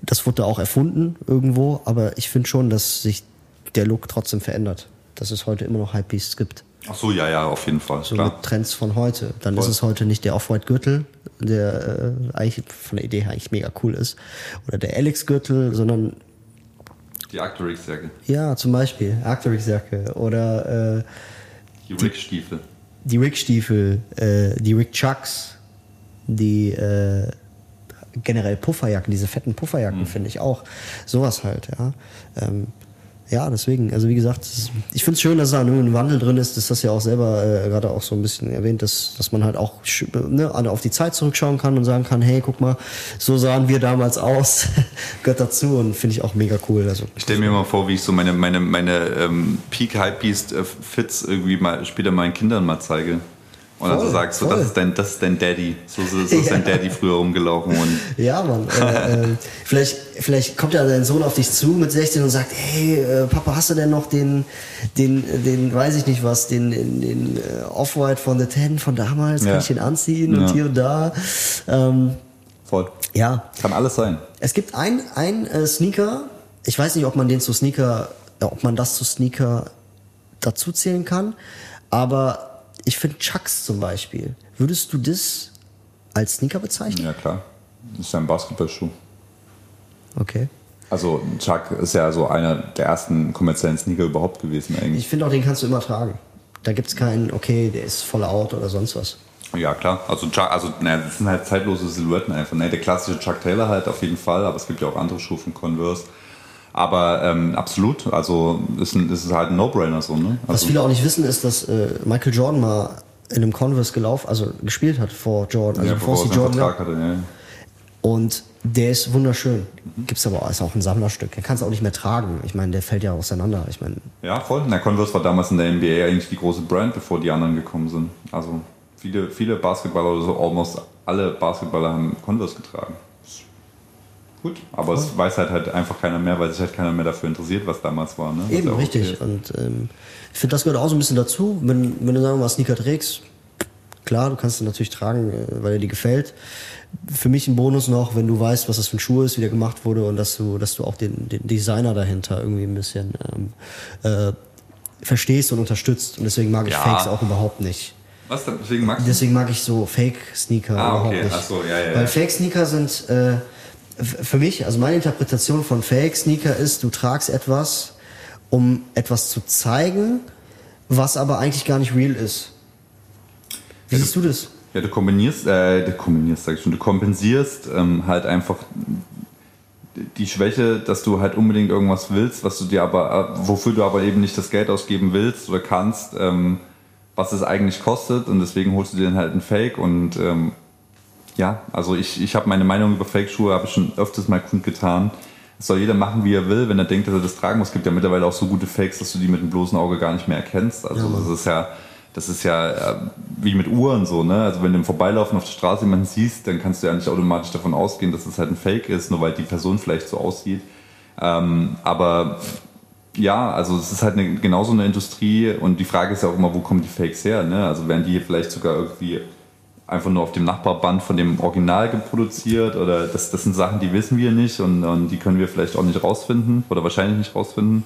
das wurde auch erfunden irgendwo, aber ich finde schon, dass sich der Look trotzdem verändert. Dass es heute immer noch Hypebeasts gibt. ach so, ja, ja, auf jeden Fall. So klar. mit Trends von heute. Dann Voll. ist es heute nicht der Off-White-Gürtel, der äh, eigentlich von der Idee her eigentlich mega cool ist. Oder der Alex-Gürtel, sondern Die Arcturix-Jacke, ja, zum Beispiel Arcturix-Jacke oder äh, die Rick-Stiefel. die Rick-Stiefel, äh, die Rick-Chucks, die äh, generell Pufferjacken, diese fetten Pufferjacken Mhm. finde ich auch. Sowas halt, ja. Ähm, ja, deswegen, also wie gesagt, ich finde es schön, dass da ein Wandel drin ist. Das hast du ja auch selber äh, gerade auch so ein bisschen erwähnt, dass, dass man halt auch ne, auf die Zeit zurückschauen kann und sagen kann, hey, guck mal, so sahen wir damals aus. Gehört dazu und finde ich auch mega cool. Also, Ich stelle mir immer vor, wie ich so meine, meine, meine ähm, Peak Hypebeast äh, Fits irgendwie mal später meinen Kindern mal zeige. Und Voll, sagst du, voll. das ist, dein, das ist dein Daddy. So, so, so ist dein Daddy früher rumgelaufen. Und Ja, Mann. Äh, äh, vielleicht, vielleicht kommt ja dein Sohn auf dich zu mit 16 und sagt, hey, äh, Papa, hast du denn noch den, den, den, weiß ich nicht was, den, den, den äh, Off-White von The Ten von damals? Kann Ja. ich den anziehen und Ja. hier und da? Ähm, voll. ja, Kann alles sein. es gibt ein, ein äh, Sneaker, ich weiß nicht, ob man den zu Sneaker, äh, ob man das zu Sneaker dazu zählen kann, aber ich finde Chucks zum Beispiel. Würdest du das als Sneaker bezeichnen? Ja, klar. Das ist ein Basketballschuh. Okay. Also Chuck ist ja so einer der ersten kommerziellen Sneaker überhaupt gewesen eigentlich. Ich finde auch, den kannst du immer tragen. Da gibt es keinen, okay, der ist voll out oder sonst was. Ja, klar. Also, Chuck, also na, das sind halt zeitlose Silhouetten einfach. Ne? Der klassische Chuck Taylor halt auf jeden Fall, aber es gibt ja auch andere Schuhe von Converse. Aber ähm, absolut, also ist, ein, ist halt ein No-Brainer so, ne? Was Also, viele auch nicht wissen, ist, dass äh, Michael Jordan mal in einem Converse gelaufen, also gespielt hat vor Jordan, also ja, bevor es er seinen Jordan Vertrag hatte, ja. Und der ist wunderschön. Gibt's aber auch, ist auch ein Sammlerstück. Der kannst du auch nicht mehr tragen. Ich meine, der fällt ja auseinander. Ich meine, Ja, voll. Na, Converse war damals in der NBA eigentlich die große Brand, bevor die anderen gekommen sind. Also viele, viele Basketballer oder so, almost alle Basketballer haben Converse getragen. Gut, aber es weiß halt, halt einfach keiner mehr, weil sich halt keiner mehr dafür interessiert, was damals war. Ne? Eben okay richtig. ist. Und ähm, ich finde, das gehört auch so ein bisschen dazu. Wenn, wenn du sagen wir mal Sneaker trägst, klar, du kannst ihn natürlich tragen, äh, weil er dir gefällt. Für mich ein Bonus noch, wenn du weißt, was das für ein Schuh ist, wie der gemacht wurde und dass du, dass du auch den, den Designer dahinter irgendwie ein bisschen ähm, äh, verstehst und unterstützt. Und deswegen mag ich Ja. Fakes auch überhaupt nicht. Was, deswegen magst du Deswegen mag ich so Fake-Sneaker Ah, überhaupt okay. nicht. Ach so, ja, ja, ja. Weil Fake-Sneaker sind, äh, für mich, also meine Interpretation von Fake-Sneaker ist, du tragst etwas, um etwas zu zeigen, was aber eigentlich gar nicht real ist. Wie siehst du das? Ja, du kombinierst, äh, du kombinierst, sag ich schon, du kompensierst ähm, halt einfach die Schwäche, dass du halt unbedingt irgendwas willst, was du dir aber, äh, wofür du aber eben nicht das Geld ausgeben willst oder kannst, ähm, was es eigentlich kostet und deswegen holst du dir dann halt einen Fake und ähm, ja, also ich, ich habe meine Meinung über Fake-Schuhe, habe ich schon öfters mal kundgetan. Es soll jeder machen, wie er will, wenn er denkt, dass er das tragen muss. Es gibt ja mittlerweile auch so gute Fakes, dass du die mit dem bloßen Auge gar nicht mehr erkennst. Also Ja, das ist ja, das ist ja äh, wie mit Uhren so, ne? Also wenn du im Vorbeilaufen auf der Straße jemanden siehst, dann kannst du ja nicht automatisch davon ausgehen, dass es halt ein Fake ist, nur weil die Person vielleicht so aussieht. Ähm, aber ja, also es ist halt eine, genauso eine Industrie und die Frage ist ja auch immer, wo kommen die Fakes her? Ne? Also werden die vielleicht sogar irgendwie einfach nur auf dem Nachbarband von dem Original geproduziert oder das, das sind Sachen, die wissen wir nicht und, und die können wir vielleicht auch nicht rausfinden oder wahrscheinlich nicht rausfinden.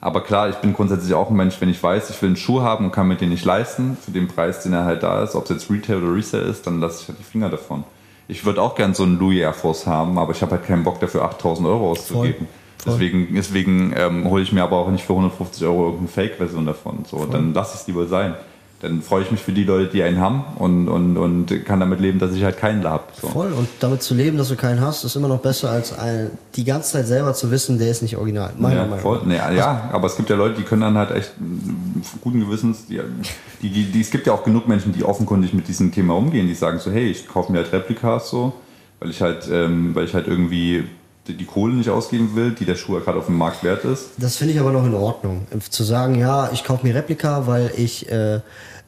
Aber klar, ich bin grundsätzlich auch ein Mensch, wenn ich weiß, ich will einen Schuh haben und kann mir den nicht leisten, für den Preis, den er halt da ist, ob es jetzt Retail oder Resale ist, dann lasse ich halt die Finger davon. Ich würde auch gern so einen Louis Air Force haben, aber ich habe halt keinen Bock dafür 8000 Euro auszugeben. Voll. Deswegen, deswegen ähm, hole ich mir aber auch nicht für 150 Euro irgendeine Fake-Version davon. So, dann lasse ich es lieber sein. Dann freue ich mich für die Leute, die einen haben und, und, und kann damit leben, dass ich halt keinen habe. So. Voll. Und damit zu leben, dass du keinen hast, ist immer noch besser, als ein, die ganze Zeit selber zu wissen, der ist nicht original. Meiner Ja, Meinung voll. nach. Nee, ja, aber es gibt ja Leute, die können dann halt echt guten Gewissens, die, die, die, die, es gibt ja auch genug Menschen, die offenkundig mit diesem Thema umgehen, die sagen so, hey, ich kaufe mir halt Replikas so, weil ich halt, ähm, weil ich halt irgendwie die, Kohle nicht ausgeben will, die der Schuh gerade auf dem Markt wert ist. Das finde ich aber noch in Ordnung. Zu sagen, ja, ich kaufe mir Replika, weil ich äh,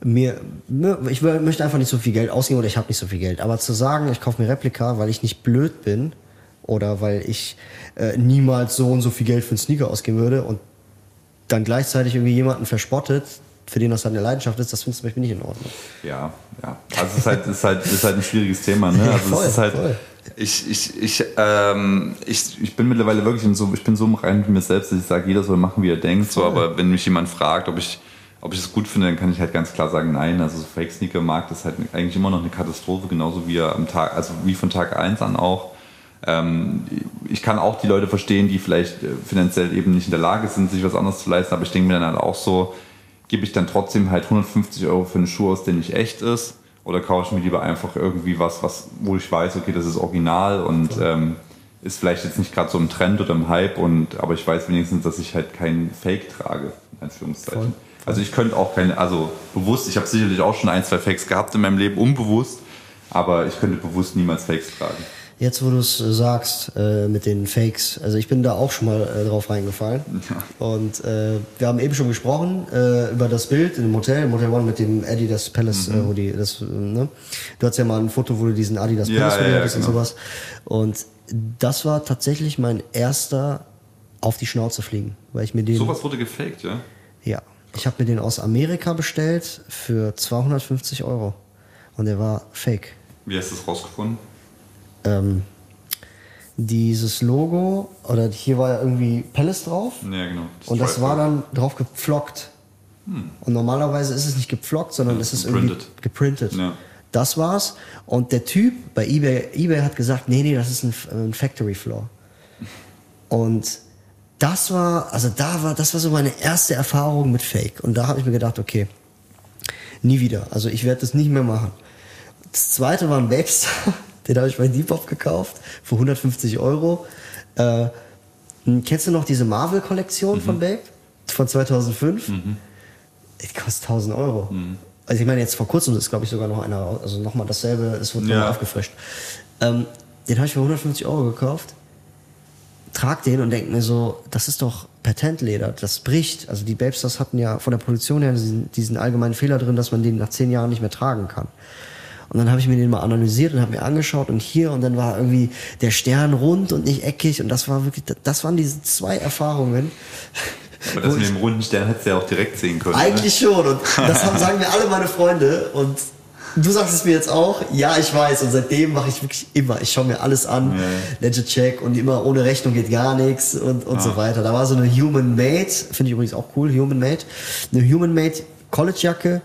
mir, mir- ich möchte einfach nicht so viel Geld ausgeben oder ich habe nicht so viel Geld. Aber zu sagen, ich kaufe mir Replika, weil ich nicht blöd bin oder weil ich äh, niemals so und so viel Geld für einen Sneaker ausgeben würde und dann gleichzeitig irgendwie jemanden verspottet, für den das halt eine Leidenschaft ist, das finde ich zum Beispiel nicht in Ordnung. Ja, ja. Also es ist halt, ist halt, ist halt ein schwieriges Thema, ne? Also Voll, es ist halt. voll. Ich, ich, ich, ähm, ich, ich bin mittlerweile wirklich in so, ich bin so im Reinen mit mir selbst, dass ich sage, jeder soll machen, wie er denkt. So, aber wenn mich jemand fragt, ob ich, ob ich es gut finde, dann kann ich halt ganz klar sagen, nein. Also so Fake-Sneaker-Markt ist halt eigentlich immer noch eine Katastrophe, genauso wie am Tag, also wie von Tag 1 an auch. Ähm, ich kann auch die Leute verstehen, die vielleicht äh, finanziell eben nicht in der Lage sind, sich was anderes zu leisten, aber ich denke mir dann halt auch so, gebe ich dann trotzdem halt 150 Euro für einen Schuh aus, der nicht echt ist? Oder kaufe ich mir lieber einfach irgendwie was, was wo ich weiß, okay, das ist original und ähm, ist vielleicht jetzt nicht gerade so im Trend oder im Hype, und, aber ich weiß wenigstens, dass ich halt keinen Fake trage, in Anführungszeichen. Voll. Also ich könnte auch keine, also bewusst, ich habe sicherlich auch schon ein, zwei Fakes gehabt in meinem Leben, unbewusst, aber ich könnte bewusst niemals Fakes tragen. Jetzt, wo du es äh, sagst äh, mit den Fakes, also ich bin da auch schon mal äh, drauf reingefallen. Und äh, wir haben eben schon gesprochen äh, über das Bild im Hotel, im Hotel One mit dem Adidas Palace Mhm. äh, Hoodie. Das, ne? Du hattest ja mal ein Foto, wo du diesen Adidas Ja, Palace Hoodie ja, hattest und genau. sowas. Und das war tatsächlich mein erster auf die Schnauze fliegen, weil ich mir den Sowas wurde gefaked, ja? ja, ich habe mir den aus Amerika bestellt für 250 Euro und der war fake. Wie hast du das rausgefunden? Ähm, dieses Logo, oder hier war ja irgendwie Palace drauf Ja, genau. und das war dann drauf gepflockt. Und normalerweise ist es nicht gepflockt, sondern Ja, es ist geprintet. irgendwie geprintet. Ja. Das war's. Und der Typ bei eBay, eBay hat gesagt, nee, nee, das ist ein, ein Factory Floor. Und das war, also da war, das war so meine erste Erfahrung mit Fake. Und da habe ich mir gedacht, okay, nie wieder. Also ich werde das nicht mehr machen. Das zweite war ein Babestar, den habe ich bei Depop gekauft für 150 Euro. Äh, kennst du noch diese Marvel-Kollektion von Babe? Von 2005? Die kostet 1000 Euro. Also ich meine, jetzt vor kurzem ist, glaube ich, sogar noch einer, also nochmal dasselbe, es wird Ja. nochmal aufgefrischt. Ähm, den habe ich für 150 Euro gekauft, trag den und denk mir so, das ist doch Patentleder, das bricht. Also die Babestars hatten ja von der Produktion her diesen, diesen allgemeinen Fehler drin, dass man den nach zehn Jahren nicht mehr tragen kann. Und dann habe ich mir den mal analysiert und habe mir angeschaut und hier und dann war irgendwie der Stern rund und nicht eckig und das war wirklich, das waren diese zwei Erfahrungen. Aber das mit dem runden Stern hättest du ja auch direkt sehen können. eigentlich schon. Und das haben, sagen mir alle meine Freunde. Und du sagst es mir jetzt auch. Ja, ich weiß. Und seitdem mache ich wirklich immer. Ich schaue mir alles an. Ja. Legit Check. Und immer ohne Rechnung geht gar nichts. Und, und so weiter. Da war so eine Human Made. Finde ich übrigens auch cool. Human Made. Eine Human Made College-Jacke.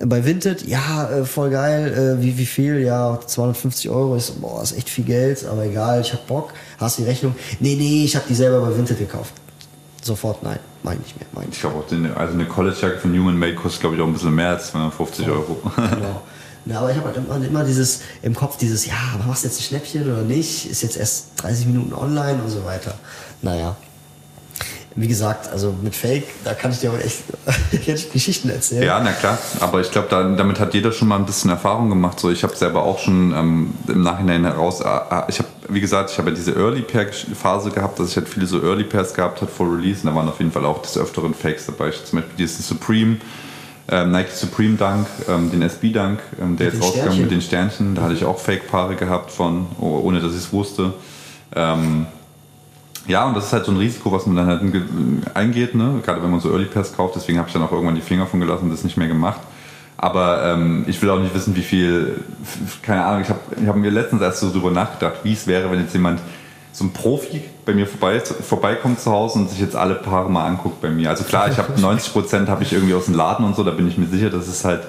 Bei Vinted, ja, äh, voll geil. Äh, wie, wie viel? Ja, 250 Euro. So, boah, ist echt viel Geld, aber egal, ich hab Bock. Hast die Rechnung? Nee, nee, ich hab die selber bei Vinted gekauft. Sofort, nein, meine ich mehr, meine ich. Glaube auch, den, also eine College-Jacke von Human Made kostet, glaube ich, auch ein bisschen mehr als 250 Euro. Genau. Ja, aber ich habe halt immer, immer dieses im Kopf dieses, ja, machst du jetzt ein Schnäppchen oder nicht? Ist jetzt erst 30 Minuten online und so weiter. Naja. Wie gesagt, also mit Fake, da kann ich dir auch echt Geschichten erzählen. Ja, na klar. Aber ich glaube, da, damit hat jeder schon mal ein bisschen Erfahrung gemacht. So, ich habe selber auch schon ähm, im Nachhinein heraus. Äh, ich habe, wie gesagt, ich habe ja diese Early Pair Phase gehabt, dass ich halt viele so Early Pairs gehabt hat vor Release. Und da waren auf jeden Fall auch des öfteren Fakes dabei. Ich, zum Beispiel diesen Supreme. Ähm, Nike Supreme Dunk, ähm, den SB Dunk, ähm, der jetzt Sternchen. mit den Sternchen. Da hatte ich auch Fake-Paare gehabt von, oh, ohne dass ich es wusste. Ähm, ja, und das ist halt so ein Risiko, was man dann halt ge- eingeht, ne? gerade wenn man so Early Pairs kauft. Deswegen habe ich dann auch irgendwann die Finger von gelassen und das nicht mehr gemacht. Aber ähm, ich will auch nicht wissen, wie viel, keine Ahnung, ich habe ich hab mir letztens erst so drüber nachgedacht, wie es wäre, wenn jetzt jemand, so ein Profi bei mir vorbei, vorbeikommt zu Hause und sich jetzt alle Paare mal anguckt bei mir. Also klar, ich habe 90% habe ich irgendwie aus dem Laden und so, da bin ich mir sicher, dass es halt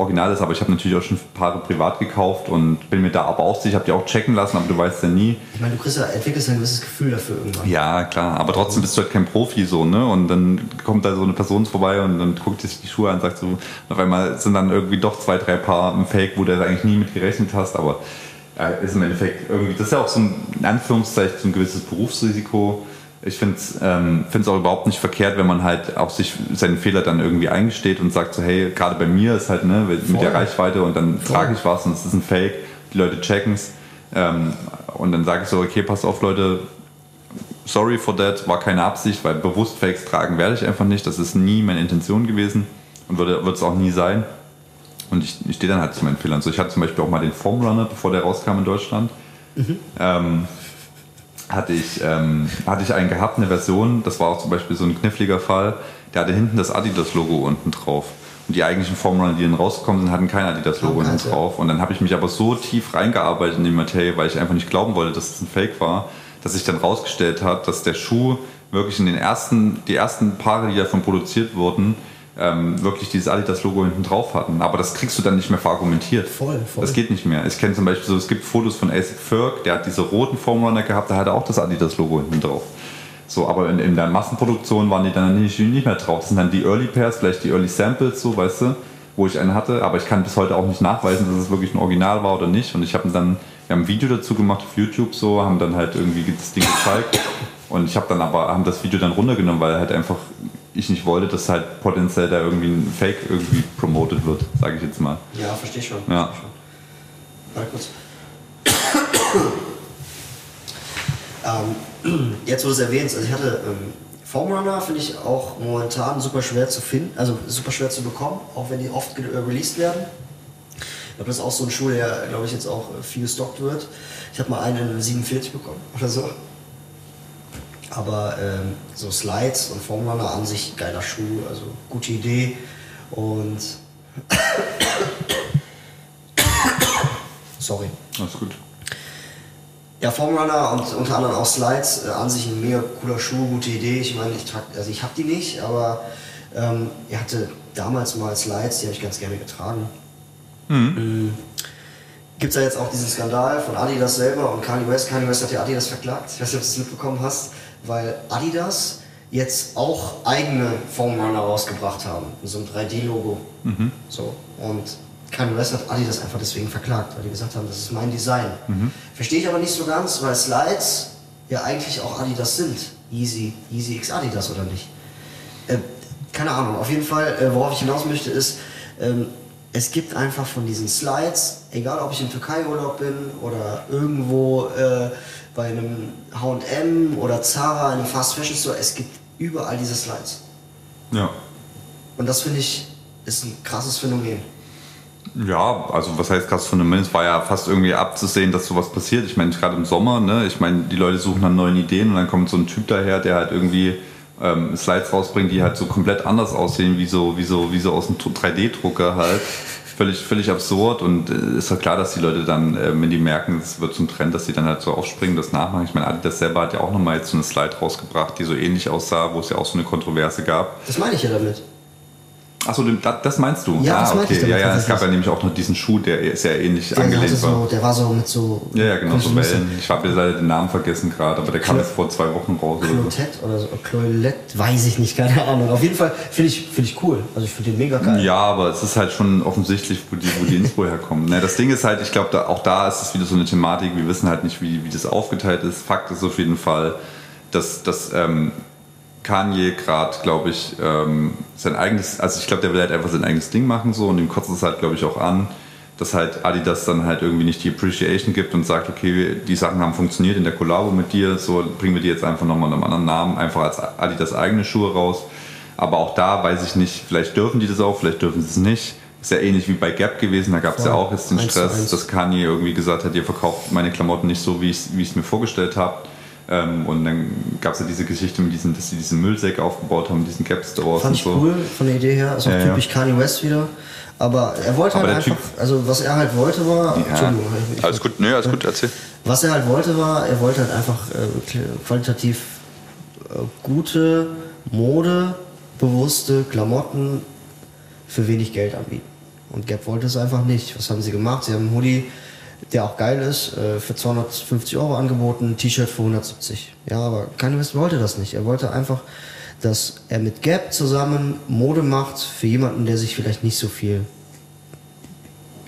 original ist, aber ich habe natürlich auch schon Paare privat gekauft und bin mir da aber auch sicher, ich habe die auch checken lassen, aber du weißt ja nie, Ich meine, du kriegst ja, entwickelst ein gewisses Gefühl dafür irgendwann. ja, klar, aber trotzdem bist du halt kein Profi so, ne? Und dann kommt da so eine Person vorbei und dann guckt sich die Schuhe an und sagt so, auf einmal sind dann irgendwie doch zwei, drei Paar im Fake, wo du eigentlich nie mit gerechnet hast, aber äh, ist im Endeffekt irgendwie, das ist ja auch so ein, in Anführungszeichen, so ein gewisses Berufsrisiko. Ich finde es ähm, find's auch überhaupt nicht verkehrt, wenn man halt auch sich seinen Fehler dann irgendwie eingesteht und sagt so, hey, gerade bei mir ist halt, ne, mit Voll. der Reichweite und dann Voll. trage ich was und es ist ein Fake, die Leute checken's. Ähm, und dann sage ich so, okay, passt auf, Leute, sorry for that, war keine Absicht, weil bewusst Fakes tragen werde ich einfach nicht. Das ist nie meine Intention gewesen und wird es auch nie sein. Und ich, ich stehe dann halt zu meinen Fehlern. So, ich hatte zum Beispiel auch mal den Foam Runner, bevor der rauskam in Deutschland. Ähm, hatte, ich, ähm, hatte ich einen gehabt, eine Version, das war auch zum Beispiel so ein kniffliger Fall, der hatte hinten das Adidas-Logo unten drauf. Und die eigentlichen Runner, die dann rausgekommen sind, hatten kein Adidas-Logo ja. drauf. Und dann habe ich mich aber so tief reingearbeitet in die Materie, weil ich einfach nicht glauben wollte, dass es ein Fake war, dass sich dann rausgestellt hat, dass der Schuh wirklich in den ersten, die ersten Paare, die davon produziert wurden, ähm, wirklich dieses Adidas-Logo hinten drauf hatten. Aber das kriegst du dann nicht mehr verargumentiert. Voll, voll. Das geht nicht mehr. Ich kenne zum Beispiel so, es gibt Fotos von ASIC Ferg, der hat diese roten Foam Runner gehabt, da hatte auch das Adidas-Logo hinten drauf. So, aber in, in der Massenproduktion waren die dann nicht, nicht mehr drauf. Das sind dann die Early Pairs, vielleicht die Early Samples, so, weißt du, wo ich einen hatte, aber ich kann bis heute auch nicht nachweisen, dass es wirklich ein Original war oder nicht. Und ich habe dann, wir haben ein Video dazu gemacht auf YouTube, so, haben dann halt irgendwie das Ding gezeigt. Und ich habe dann aber, haben das Video dann runtergenommen, weil halt einfach ich nicht wollte, dass halt potenziell da irgendwie ein Fake irgendwie promoted wird, sage ich jetzt mal. Ja, verstehe schon. Ja. Versteh schon. Warte kurz. Ähm, jetzt, wo du es erwähnst, also ich hatte ähm, Formrunner, finde ich auch momentan super schwer zu finden, also super schwer zu bekommen, auch wenn die oft äh, released werden. Ich glaube, das ist auch so ein Schuh, der, glaube ich, jetzt auch äh, viel gestockt wird. Ich habe mal einen in 47 bekommen oder so. Aber ähm, so Slides und Formrunner an sich geiler Schuh, also gute Idee. Und sorry. Alles gut. Ja, Formrunner und unter anderem auch Slides, äh, an sich ein mega cooler Schuh, gute Idee. Ich meine, ich trage, also ich habe die nicht, aber ähm, er hatte damals mal Slides, die habe ich ganz gerne getragen. Mhm. Gibt es ja jetzt auch diesen Skandal von Adidas selber und Kanye West. Kanye West hat ja Adidas verklagt. Ich weiß nicht, ob du das mitbekommen hast, weil Adidas jetzt auch eigene Formrunner rausgebracht haben, so einem 3D-Logo. Mhm. So. Und Kanye West hat Adidas einfach deswegen verklagt, weil die gesagt haben, das ist mein Design. Mhm. Verstehe ich aber nicht so ganz, weil Slides ja eigentlich auch Adidas sind. Easy, Easy X Adidas oder nicht? Äh, keine Ahnung. Auf jeden Fall, äh, worauf ich hinaus möchte, ist, ähm, es gibt einfach von diesen Slides, egal ob ich im Türkei-Urlaub bin oder irgendwo äh, bei einem H&M oder Zara in einem Fast Fashion Store, es gibt überall diese Slides. Ja. Und das finde ich ist ein krasses Phänomen. Ja, also was heißt krasses Phänomen? Es war ja fast irgendwie abzusehen, dass sowas passiert. Ich meine, gerade im Sommer, ne? ich meine, die Leute suchen nach neuen Ideen und dann kommt so ein Typ daher, der halt irgendwie ähm, Slides rausbringt, die halt so komplett anders aussehen, wie so, wie so, wie so aus einem 3D-Drucker halt. Völlig, völlig absurd und äh, ist doch klar, dass die Leute dann, äh, wenn die merken, es wird zum Trend, dass sie dann halt so aufspringen, das nachmachen. Ich meine, Adidas selber hat ja auch nochmal jetzt so eine Slide rausgebracht, die so ähnlich aussah, wo es ja auch so eine Kontroverse gab. Das meine ich ja damit. Achso, das meinst du? Ja, das ah, okay. ich damit, ja, ja, es gab ja nämlich auch noch diesen Schuh, der sehr ähnlich der angelehnt so, war. Der war so mit so. Ja, ja genau, so Wellen. Ich habe leider den Namen vergessen gerade, aber der kam jetzt vor zwei Wochen raus. Clotet oder so. Clolet, weiß ich nicht, keine Ahnung. Auf jeden Fall finde ich, find ich cool. Also ich finde den mega geil. Ja, aber es ist halt schon offensichtlich, wo die, wo die Inspo herkommen. Ne, das Ding ist halt, ich glaube, da, auch da ist es wieder so eine Thematik. Wir wissen halt nicht, wie, wie das aufgeteilt ist. Fakt ist auf jeden Fall, dass, dass ähm, Kanye gerade, glaube ich, ähm, sein eigenes, also ich glaube, der will halt einfach sein eigenes Ding machen so und ihm kotzt es halt, glaube ich, auch an, dass halt Adidas dann halt irgendwie nicht die Appreciation gibt und sagt, okay, die Sachen haben funktioniert in der Kollabo mit dir, so bringen wir die jetzt einfach nochmal einem anderen Namen, einfach als Adidas eigene Schuhe raus. Aber auch da weiß ich nicht, vielleicht dürfen die das auch, vielleicht dürfen sie es nicht. Ist ja ähnlich wie bei Gap gewesen, da gab es ja auch jetzt den Stress, dass Kanye irgendwie gesagt hat, ihr verkauft meine Klamotten nicht so, wie ich es mir vorgestellt habe. Ähm, und dann gab es ja diese Geschichte mit diesen, dass sie diesen Müllsäck aufgebaut haben, diesen Gap Stores. Fand ich so. cool von der Idee her. Ist auch ja, typisch ja. Kanye West wieder. Aber er wollte Aber halt einfach, typ, also was er halt wollte war. Ja, alles gut, nö, alles gut, erzähl. Was er halt wollte war, er wollte halt einfach äh, qualitativ äh, gute, modebewusste Klamotten für wenig Geld anbieten. Und Gap wollte es einfach nicht. Was haben sie gemacht? Sie haben einen Hoodie der auch geil ist, äh, für 250 Euro angeboten, T-Shirt für 170. Ja, aber West wollte das nicht. Er wollte einfach, dass er mit Gap zusammen Mode macht für jemanden, der sich vielleicht nicht so viel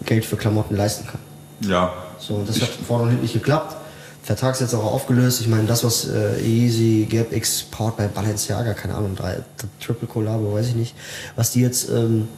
Geld für Klamotten leisten kann. Ja. So, und das hat vorne und hinten nicht geklappt. Vertrag ist jetzt auch aufgelöst. Ich meine, das, was äh, Easy, Gap X, Powered bei Balenciaga, keine Ahnung, drei, Triple Collabo, weiß ich nicht, was die jetzt ähm,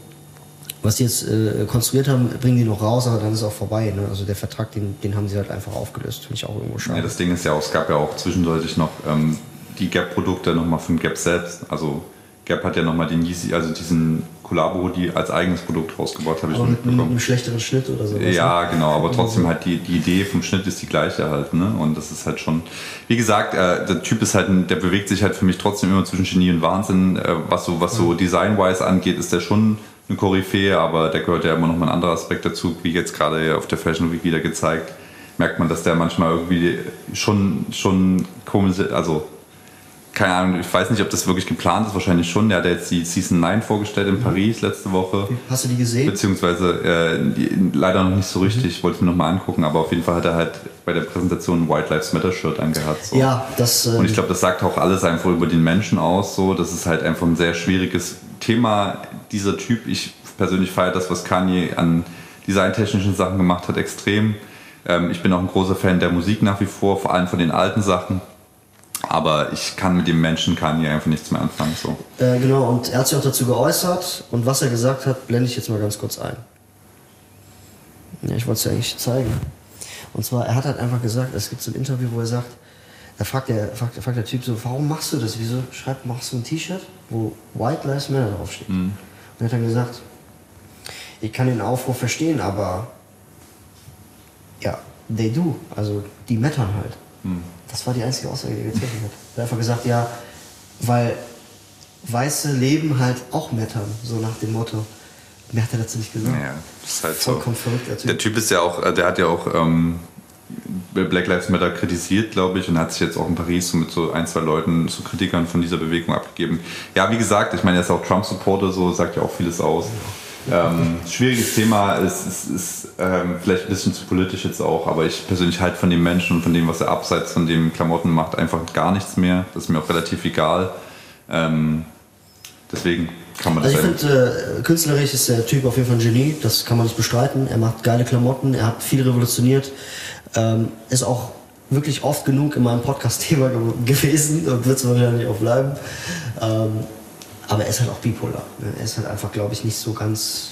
was die jetzt äh, konstruiert haben, bringen die noch raus, aber dann ist es auch vorbei. Ne? Also der Vertrag, den, den haben sie halt einfach aufgelöst. Finde ich auch irgendwo schade. Ja, das Ding ist ja auch, es gab ja auch zwischendurch noch ähm, die Gap-Produkte nochmal von Gap selbst. Also Gap hat ja nochmal den Yeezy, also diesen Collabo die als eigenes Produkt rausgebaut, habe ich aber mit, mit einem schlechteren Schnitt oder so. Ja, ne? genau, aber trotzdem halt die, die Idee vom Schnitt ist die gleiche halt, ne? Und das ist halt schon, wie gesagt, äh, der Typ ist halt, der bewegt sich halt für mich trotzdem immer zwischen Genie und Wahnsinn. Äh, was so, was so Design-wise angeht, ist der schon eine Koryphäe, aber da gehört ja immer noch mal ein anderer Aspekt dazu, wie jetzt gerade auf der Fashion Week wieder gezeigt, merkt man, dass der manchmal irgendwie schon, schon komisch, also keine Ahnung, ich weiß nicht, ob das wirklich geplant ist, wahrscheinlich schon. Der hat jetzt die Season 9 vorgestellt in mhm. Paris letzte Woche. Hast du die gesehen? Beziehungsweise äh, die, leider noch nicht so richtig, mhm. wollte ich mir nochmal angucken, aber auf jeden Fall hat er halt bei der Präsentation ein White Lives Matter Shirt angehabt. So. Ja, das. Äh, Und ich glaube, das sagt auch alles einfach über den Menschen aus. So, das ist halt einfach ein sehr schwieriges Thema. Dieser Typ, ich persönlich feiere das, was Kanye an designtechnischen Sachen gemacht hat, extrem. Ähm, ich bin auch ein großer Fan der Musik nach wie vor, vor allem von den alten Sachen. Aber ich kann mit dem Menschen Kanye einfach nichts mehr anfangen. So. Äh, genau, und er hat sich auch dazu geäußert. Und was er gesagt hat, blende ich jetzt mal ganz kurz ein. Ja, ich wollte es ja eigentlich zeigen. Und zwar, er hat halt einfach gesagt, es gibt so ein Interview, wo er sagt, Da fragt der, fragt, fragt der Typ so, warum machst du das? Wieso schreib, machst du ein T-Shirt, wo White Lives Matter draufsteht? Und er hat dann gesagt, ich kann den Aufruf verstehen, aber ja, they do. Also die mettern halt. Das war die einzige Aussage, die er getroffen hat. Er hat einfach gesagt, ja, weil weiße Leben halt auch mettern, so nach dem Motto. Mehr hat er dazu nicht gesagt. Ja, das ist halt Vollkommen so. verrückt, der Typ. Der Typ ist ja auch, äh, der hat ja auch ähm, Black Lives Matter kritisiert, glaube ich, und hat sich jetzt auch in Paris so mit so ein, zwei Leuten, so Kritikern von dieser Bewegung abgegeben. Ja, wie gesagt, ich meine, er ist auch Trump-Supporter, so sagt ja auch vieles aus. Ähm, schwieriges Thema, es ist, ist ähm, vielleicht ein bisschen zu politisch jetzt auch, aber ich persönlich halte von dem Menschen und von dem, was er abseits von dem Klamotten macht, einfach gar nichts mehr. Das ist mir auch relativ egal. Ähm, deswegen kann man das Also ich finde, äh, künstlerisch ist der Typ auf jeden Fall ein Genie, das kann man nicht bestreiten. Er macht geile Klamotten, er hat viel revolutioniert, ähm, ist auch wirklich oft genug in meinem Podcast-Thema ge gewesen und wird es wahrscheinlich auch bleiben. Ähm, aber er ist halt auch bipolar. Ne? Er ist halt einfach, glaube ich, nicht so ganz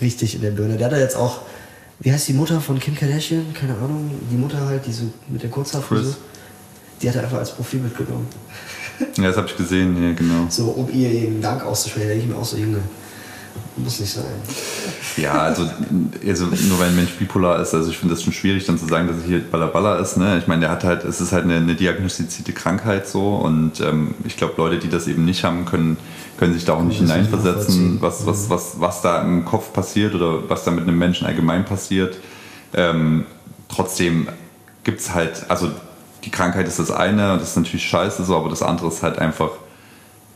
richtig in der Birne. Der hat ja jetzt auch, wie heißt die Mutter von Kim Kardashian? Keine Ahnung. Die Mutter halt, die so mit der Kurzhaarfrisur. Die hat er einfach als Profilbild genommen. Ja, das habe ich gesehen, ja, genau. So, um ihr ihren Dank auszusprechen. Denke ich mir auch so, Junge, muss nicht sein. Ja, also, also nur weil ein Mensch bipolar ist, also ich finde das schon schwierig dann zu sagen, dass er hier Ballaballa ist. Ne? Ich meine, der hat halt, es ist halt eine, eine diagnostizierte Krankheit so und ähm, ich glaube, Leute, die das eben nicht haben, können, können sich da auch nicht hineinversetzen, was, was, was, was da im Kopf passiert oder was da mit einem Menschen allgemein passiert. Ähm, trotzdem gibt es halt, also die Krankheit ist das eine und das ist natürlich scheiße so, aber das andere ist halt einfach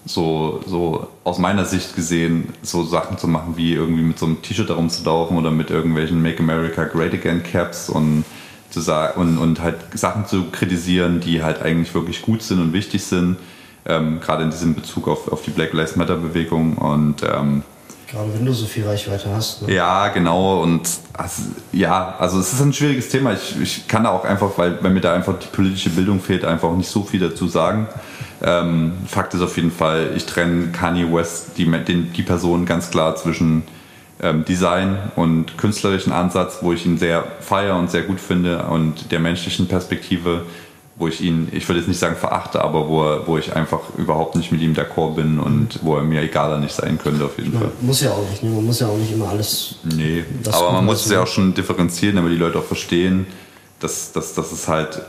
so, so aus meiner Sicht gesehen, so Sachen zu machen, wie irgendwie mit so einem T-Shirt darum zu laufen oder mit irgendwelchen Make America Great Again Caps und, zu sagen, und, und halt Sachen zu kritisieren, die halt eigentlich wirklich gut sind und wichtig sind, ähm, gerade in diesem Bezug auf, auf die Black Lives Matter Bewegung und ähm, Gerade wenn du so viel Reichweite hast. Ne? ja, genau. Und also, ja, also es ist ein schwieriges Thema. Ich, ich kann da auch einfach, weil, weil mir da einfach die politische Bildung fehlt, einfach nicht so viel dazu sagen. Ähm, Fakt ist auf jeden Fall, ich trenne Kanye West, die, den, die Person ganz klar zwischen ähm, Design und künstlerischen Ansatz, wo ich ihn sehr feier und sehr gut finde, und der menschlichen Perspektive, wo ich ihn, ich würde jetzt nicht sagen verachte, aber wo, er- wo ich einfach überhaupt nicht mit ihm d'accord bin und wo er mir egaler nicht sein könnte auf jeden Fall. Man muss ja auch nicht, ne? Man muss ja auch nicht immer alles. Nee, aber man muss es ja auch schon differenzieren, damit die Leute auch verstehen, dass, dass, dass es halt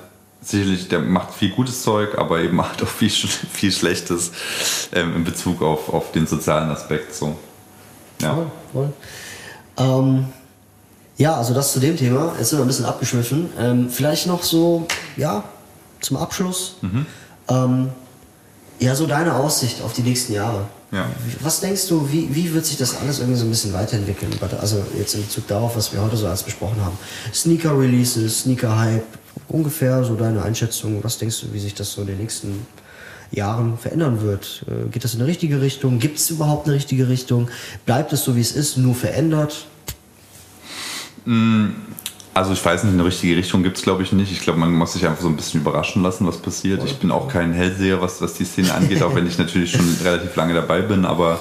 sicherlich, der macht viel gutes Zeug, aber eben halt auch viel, viel Schlechtes ähm, in Bezug auf, auf den sozialen Aspekt. So. Ja. Voll, voll. Ähm, ja, also das zu dem Thema. Jetzt sind wir ein bisschen abgeschwiffen. Ähm, vielleicht noch so, ja, zum Abschluss. Ähm, ja, so deine Aussicht auf die nächsten Jahre. Ja. Was denkst du, wie, wie wird sich das alles irgendwie so ein bisschen weiterentwickeln? Also jetzt in Bezug darauf, was wir heute so alles besprochen haben. Sneaker-Releases, Sneaker-Hype, ungefähr so deine Einschätzung. Was denkst du, wie sich das so in den nächsten Jahren verändern wird? Äh, Geht das in eine richtige Richtung? Gibt es überhaupt eine richtige Richtung? Bleibt es so, wie es ist, nur verändert? Also ich weiß nicht, eine richtige Richtung gibt es glaube ich nicht. Ich glaube, man muss sich einfach so ein bisschen überraschen lassen, was passiert. Ich bin auch kein Hellseher, was, was die Szene angeht, auch wenn ich natürlich schon relativ lange dabei bin, aber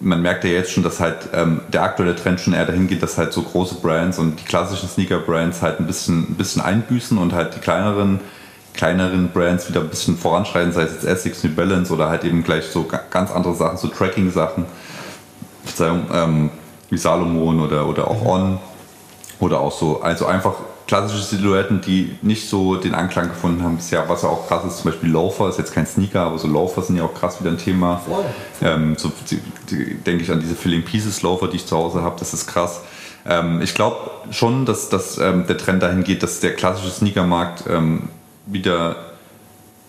man merkt ja jetzt schon, dass halt ähm, der aktuelle Trend schon eher dahin geht, dass halt so große Brands und die klassischen Sneaker-Brands halt ein bisschen, ein bisschen einbüßen und halt die kleineren, kleineren Brands wieder ein bisschen voranschreiten, sei es jetzt Essex, New Balance oder halt eben gleich so ga- ganz andere Sachen, so Tracking-Sachen, Verzeihung, ähm, wie Salomon oder, oder auch On oder auch so, also einfach klassische Silhouetten, die nicht so den Anklang gefunden haben bisher, was ja auch krass ist, zum Beispiel Loafer, ist jetzt kein Sneaker, aber so Loafer sind ja auch krass wieder ein Thema. Ähm, so die, die, denke ich an diese Filling Pieces Loafer, die ich zu Hause habe, das ist krass. Ähm, ich glaube schon, dass, dass ähm, der Trend dahin geht, dass der klassische Sneakermarkt ähm, wieder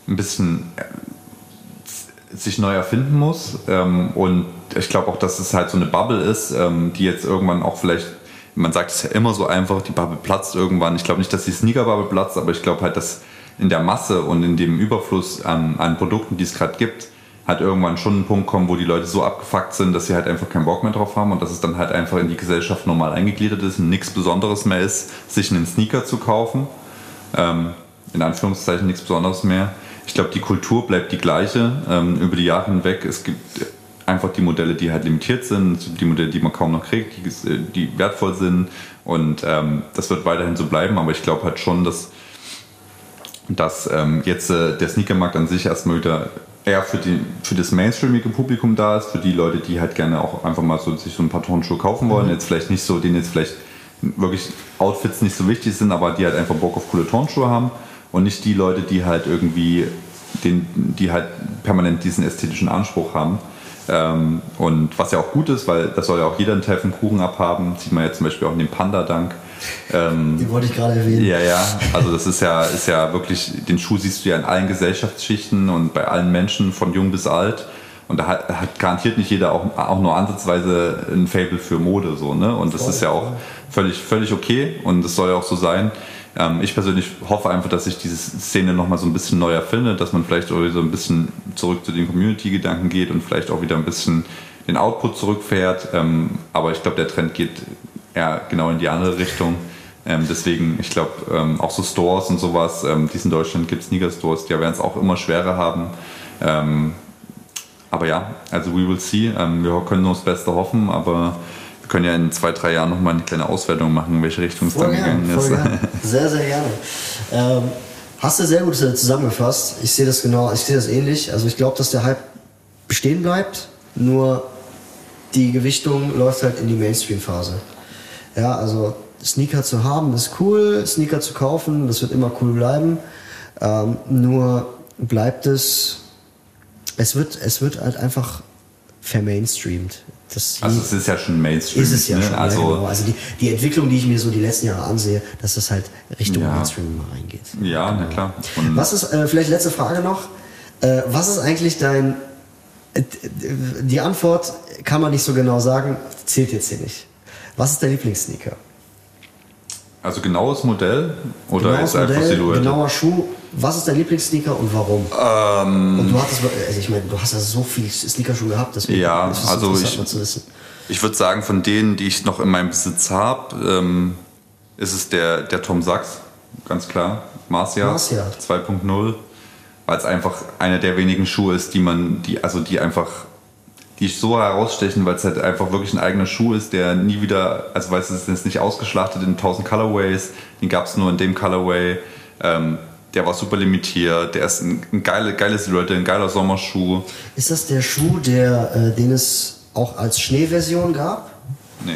ein bisschen äh, sich neu erfinden muss. Ähm, und ich glaube auch, dass es halt so eine Bubble ist, ähm, die jetzt irgendwann auch vielleicht, man sagt es ja immer so einfach, die Bubble platzt irgendwann. Ich glaube nicht, dass die Sneaker-Bubble platzt, aber ich glaube halt, dass in der Masse und in dem Überfluss an, an Produkten, die es gerade gibt, halt irgendwann schon ein Punkt kommen, wo die Leute so abgefuckt sind, dass sie halt einfach keinen Bock mehr drauf haben und dass es dann halt einfach in die Gesellschaft normal eingegliedert ist und nichts Besonderes mehr ist, sich einen Sneaker zu kaufen. Ähm, in Anführungszeichen nichts Besonderes mehr. Ich glaube, die Kultur bleibt die gleiche ähm, über die Jahre hinweg. Es gibt einfach die Modelle, die halt limitiert sind, die Modelle, die man kaum noch kriegt, die, die wertvoll sind. Und ähm, das wird weiterhin so bleiben, aber ich glaube halt schon, dass dass ähm, jetzt äh, der Sneakermarkt an sich erstmal wieder eher für, die, für das mainstreamige Publikum da ist, für die Leute, die halt gerne auch einfach mal so sich so ein paar Turnschuhe kaufen wollen, mhm. jetzt vielleicht nicht so, denen jetzt vielleicht wirklich Outfits nicht so wichtig sind, aber die halt einfach Bock auf coole Turnschuhe haben. Und nicht die Leute, die halt irgendwie den, die halt permanent diesen ästhetischen Anspruch haben. Ähm, und was ja auch gut ist, weil das soll ja auch jeder einen Teil von Kuchen abhaben, sieht man ja zum Beispiel auch in dem Panda-Dank. Ähm, Die wollte ich gerade erwähnen. Ja, ja, also das ist ja, ist ja wirklich, den Schuh siehst du ja in allen Gesellschaftsschichten und bei allen Menschen, von jung bis alt. Und da hat, hat garantiert nicht jeder auch, auch nur ansatzweise ein Fable für Mode. So, ne? Und das ist ja auch völlig, völlig okay und das soll ja auch so sein. Ähm, ich persönlich hoffe einfach, dass sich diese Szene nochmal so ein bisschen neu erfindet, dass man vielleicht so ein bisschen zurück zu den Community-Gedanken geht und vielleicht auch wieder ein bisschen den Output zurückfährt. Ähm, aber ich glaube, der Trend geht eher genau in die andere Richtung. Ähm, deswegen, ich glaube, ähm, auch so Stores und sowas, ähm, die Deutschland gibt, Sneaker-Stores, die werden es auch immer schwerer haben. Ähm, aber ja, also we will see. Ähm, wir können nur das Beste hoffen, aber wir können ja in zwei, drei Jahren nochmal eine kleine Auswertung machen, in welche Richtung es dann gern, gegangen ist. Gern. Sehr, sehr gerne. Ähm, hast du sehr gut zusammengefasst. Ich sehe das genau, ich sehe das ähnlich. Also ich glaube, dass der Hype bestehen bleibt, nur die Gewichtung läuft halt in die Mainstream-Phase. Ja, also Sneaker zu haben ist cool, Sneaker zu kaufen, das wird immer cool bleiben. Ähm, nur bleibt es, es wird, es wird halt einfach vermainstreamed. Das also es ist ja schon Mainstream. Ist es ja ne? schon, also, ja, genau. also die, die Entwicklung, die ich mir so die letzten Jahre ansehe, dass das halt Richtung ja. Mainstream reingeht. Ja, genau. na klar. Und was ist, äh, vielleicht letzte Frage noch, äh, was ist eigentlich dein, äh, die Antwort kann man nicht so genau sagen, zählt jetzt hier nicht. Was ist dein Lieblingssneaker? Also genaues Modell oder genaues ist Modell, Silhouette? Genauer Schuh. Was ist dein Lieblingssneaker und warum? Ähm, und du hattest, also ich meine, du hast ja so viel Sneaker schon gehabt, deswegen ja, ist es also ich, zu wissen. Ich würde sagen, von denen, die ich noch in meinem Besitz habe, ähm, ist es der, der Tom Sachs, ganz klar. Marcia, Marcia. 2.0, weil es einfach einer der wenigen Schuhe ist, die man, die, also die einfach die so herausstechen, weil es halt einfach wirklich ein eigener Schuh ist, der nie wieder, also weil es ist nicht ausgeschlachtet in 1000 Colorways, den gab es nur in dem Colorway. Ähm, der war super limitiert, der ist ein, ein geile, geiles Silhouette, ein geiler Sommerschuh. Ist das der Schuh, der, äh, den es auch als Schneeversion gab? Nee.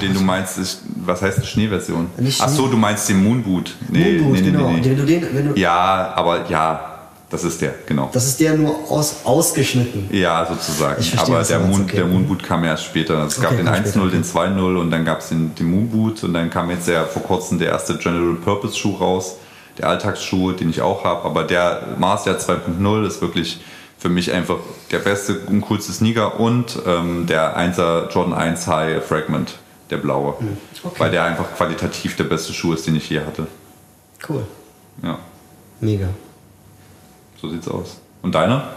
Den du meinst, ist, was heißt Schneeversion? Ach so, du meinst den Moonboot. Nee, Moonboot, nee, nee, genau. Nee, nee. Wenn du den, wenn du ja, aber ja, das ist der, genau. Das ist der nur aus, ausgeschnitten. Ja, sozusagen. Aber der, Moon, okay. der Moonboot kam erst später. Es gab den 1.0, okay. den 2.0 und dann gab es den, den Moonboot und dann kam jetzt ja vor kurzem der erste General Purpose Schuh raus. Der Alltagsschuh, den ich auch habe. Aber der Mars der 2.0 ist wirklich für mich einfach der beste und coolste Sneaker und ähm, der 1er Jordan 1 High Fragment, der blaue. Hm, okay. Weil der einfach qualitativ der beste Schuh ist, den ich je hatte. Cool. Ja. Mega. So sieht's aus. Und deiner?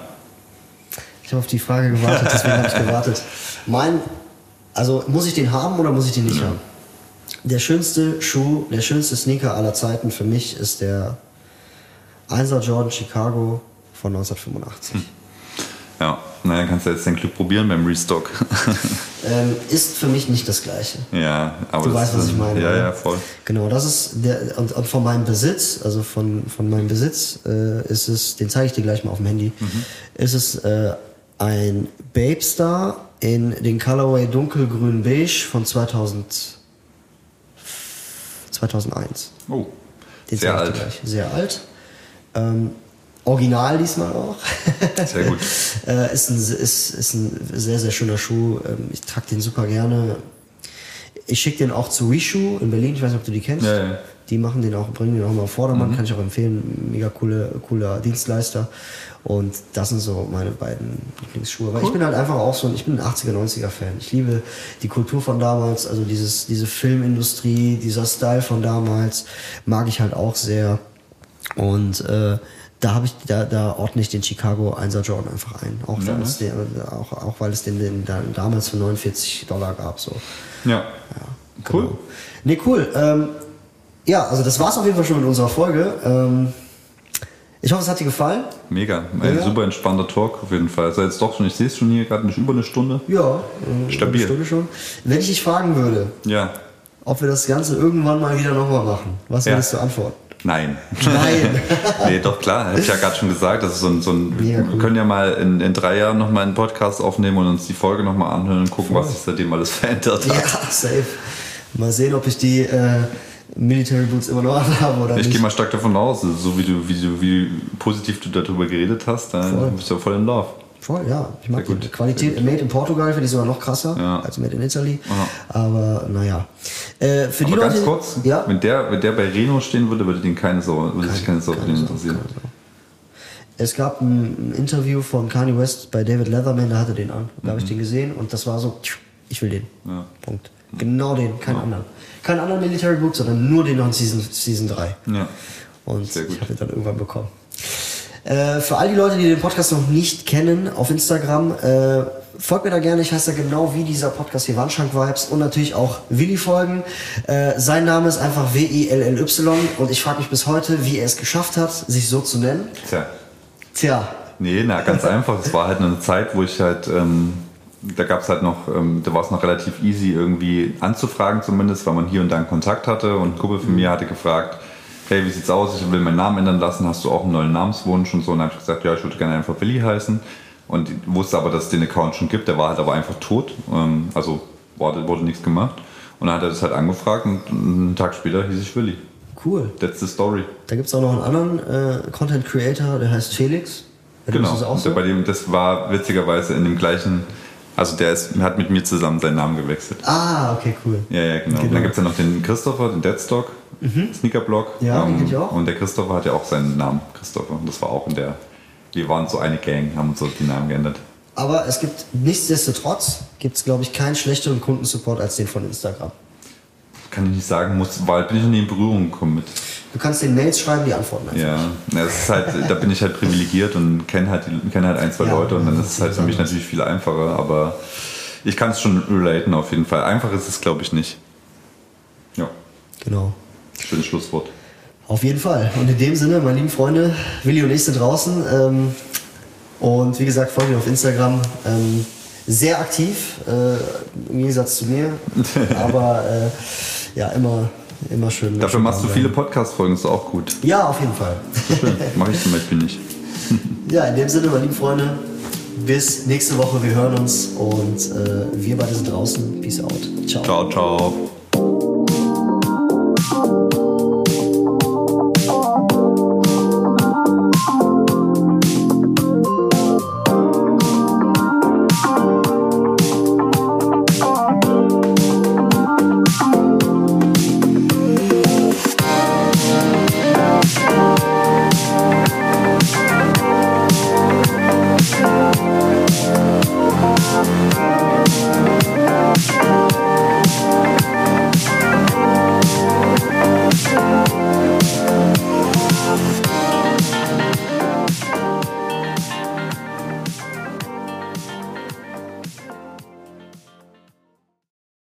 Ich habe auf die Frage gewartet, deswegen habe ich gewartet. Mein, also muss ich den haben oder muss ich den nicht ja. haben? Der schönste Schuh, der schönste Sneaker aller Zeiten für mich ist der 1er Jordan Chicago von 1985. Hm. Ja, na, dann kannst du jetzt dein Glück probieren beim Restock. ähm, ist für mich nicht das Gleiche. Ja, aber du weißt, was ich meine. Ja, ja, voll. Genau, das ist der und, und von meinem Besitz, also von, von meinem Besitz äh, ist es, den zeige ich dir gleich mal auf dem Handy, mhm. ist es äh, ein Babestar in den Colorway dunkelgrün beige von 2000, 2001. Oh, den sehr alt. Sehr alt. Ähm, Original diesmal auch. Sehr gut. äh, ist, ein, ist, ist ein sehr, sehr schöner Schuh. Ähm, ich trage den super gerne. Ich schicke den auch zu Wishu in Berlin. Ich weiß nicht, ob du die kennst. Ja, ja. Die machen den auch, bringen den auch mal Vordermann. Mhm. Kann ich auch empfehlen. Mega coole, cooler Dienstleister. Und das sind so meine beiden Lieblingsschuhe. Weil cool. ich bin halt einfach auch so ein, ich bin ein 80er, 90er Fan. Ich liebe die Kultur von damals, also dieses, diese Filmindustrie, dieser Style von damals mag ich halt auch sehr. Und äh, da habe ich, da, da ordne ich den Chicago 1er Jordan einfach ein. Auch, ja, ne? den, auch, auch weil es den, den damals für 49 Dollar gab. So. Ja. ja cool. Genau. Nee, cool. Ähm, ja, also das war's auf jeden Fall schon mit unserer Folge. Ähm, ich hoffe, es hat dir gefallen. Mega. Ein ja. super entspannter Talk auf jeden Fall. Also jetzt doch schon, ich sehe es schon hier gerade nicht über eine Stunde. Ja, stabil. Eine Stunde schon. Wenn ich dich fragen würde, ja. ob wir das Ganze irgendwann mal wieder nochmal machen, was würdest ja. du antworten? Nein. Nein. nee, doch klar, hätte ich ja gerade schon gesagt. Das ist so ein, so ein Mega cool. wir können ja mal in, in drei Jahren nochmal einen Podcast aufnehmen und uns die Folge nochmal anhören und gucken, was sich seitdem alles verändert Ja, hat. safe. Mal sehen, ob ich die äh, Military Boots immer noch anhabe oder Ich nicht. gehe mal stark davon aus, so wie du, wie du, wie positiv du darüber geredet hast, dann Voll. bist du ja voll in Love. Voll, ja. Ich mag Sehr die gut. Qualität. Made in Portugal finde ich sogar noch krasser Ja. als Made in Italy. Aha. Aber naja. Äh, für die Aber Leute. ganz kurz, Ja. wenn, der, wenn der bei Reno stehen würde, würde, den keine Sau, würde sich keine Sau für den interessieren. Es gab ein, ein Interview von Kanye West bei David Leatherman, der hatte den an. Da habe ich den gesehen und das war so, ich will den. Mhm. Ja. Punkt. Genau den, keinen anderen. Keinen anderen Military Boot, sondern nur den von Season, Season 3. Ja. Und Sehr gut. ich habe den dann irgendwann bekommen. Äh, für all die Leute, die den Podcast noch nicht kennen, auf Instagram, äh, folgt mir da gerne. Ich heiße da genau wie dieser Podcast hier Wandschrank Vibes und natürlich auch Willi folgen. Äh, sein Name ist einfach W-I-L-L-Y und ich frage mich bis heute, wie er es geschafft hat, sich so zu nennen. Tja, Tja, Nee, na, ganz einfach. Es war halt eine Zeit, wo ich halt, ähm, da gab es halt noch, ähm, da war es noch relativ easy irgendwie anzufragen zumindest, weil man hier und da einen Kontakt hatte und ein Kumpel von mir hatte gefragt, hey, wie sieht's aus? Ich will meinen Namen ändern lassen, hast du auch einen neuen Namenswunsch und so? Und dann habe ich gesagt, ja, ich würde gerne einfach Billy heißen und wusste aber, dass es den Account schon gibt, der war halt aber einfach tot, ähm, also wurde, wurde nichts gemacht. Und dann hat er das halt angefragt und einen Tag später hieß ich Willi. cool. That's the story. Da gibt es auch noch einen anderen äh, Content Creator, der heißt Felix. Genau. auch Und so. bei dem, das war witzigerweise in dem gleichen, also der ist, hat mit mir zusammen seinen Namen gewechselt. Ah, okay, cool. Ja, ja, genau. Und dann gibt es ja noch den Christopher, den Deadstock, Sneakerblog. Mhm. Ja, den kenn ich auch. Und der Christopher hat ja auch seinen Namen, Christopher. Und das war auch in der, wir waren so eine Gang, haben uns so die Namen geändert. Aber es gibt nichtsdestotrotz, gibt es glaube ich keinen schlechteren Kundensupport als den von Instagram. Kann ich nicht sagen, muss, weil bin ich noch nie in Berührung gekommen mit. Du kannst den Mails schreiben, die antworten einfach. Ja, ja ist halt, da bin ich halt privilegiert und kenne halt, kenn halt ein, zwei Ja, Leute und dann ist es halt für mich natürlich viel einfacher, aber ich kann es schon relaten auf jeden Fall. Einfach ist es, glaube ich, nicht. Ja, Genau. schönes Schlusswort. Auf jeden Fall. Und in dem Sinne, meine lieben Freunde, Willi und ich sind draußen. Ähm, und wie gesagt, folgt mir auf Instagram. Ähm, sehr aktiv, äh, im Gegensatz zu mir. Aber äh, ja, immer, immer schön. Dafür machst du viele Podcast-Folgen, ist auch gut. Ja, auf jeden Fall. Schön. Mache ich zum Beispiel nicht. Ja, in dem Sinne, meine lieben Freunde, bis nächste Woche. Wir hören uns und äh, wir beide sind draußen. Peace out. Ciao. Ciao, ciao.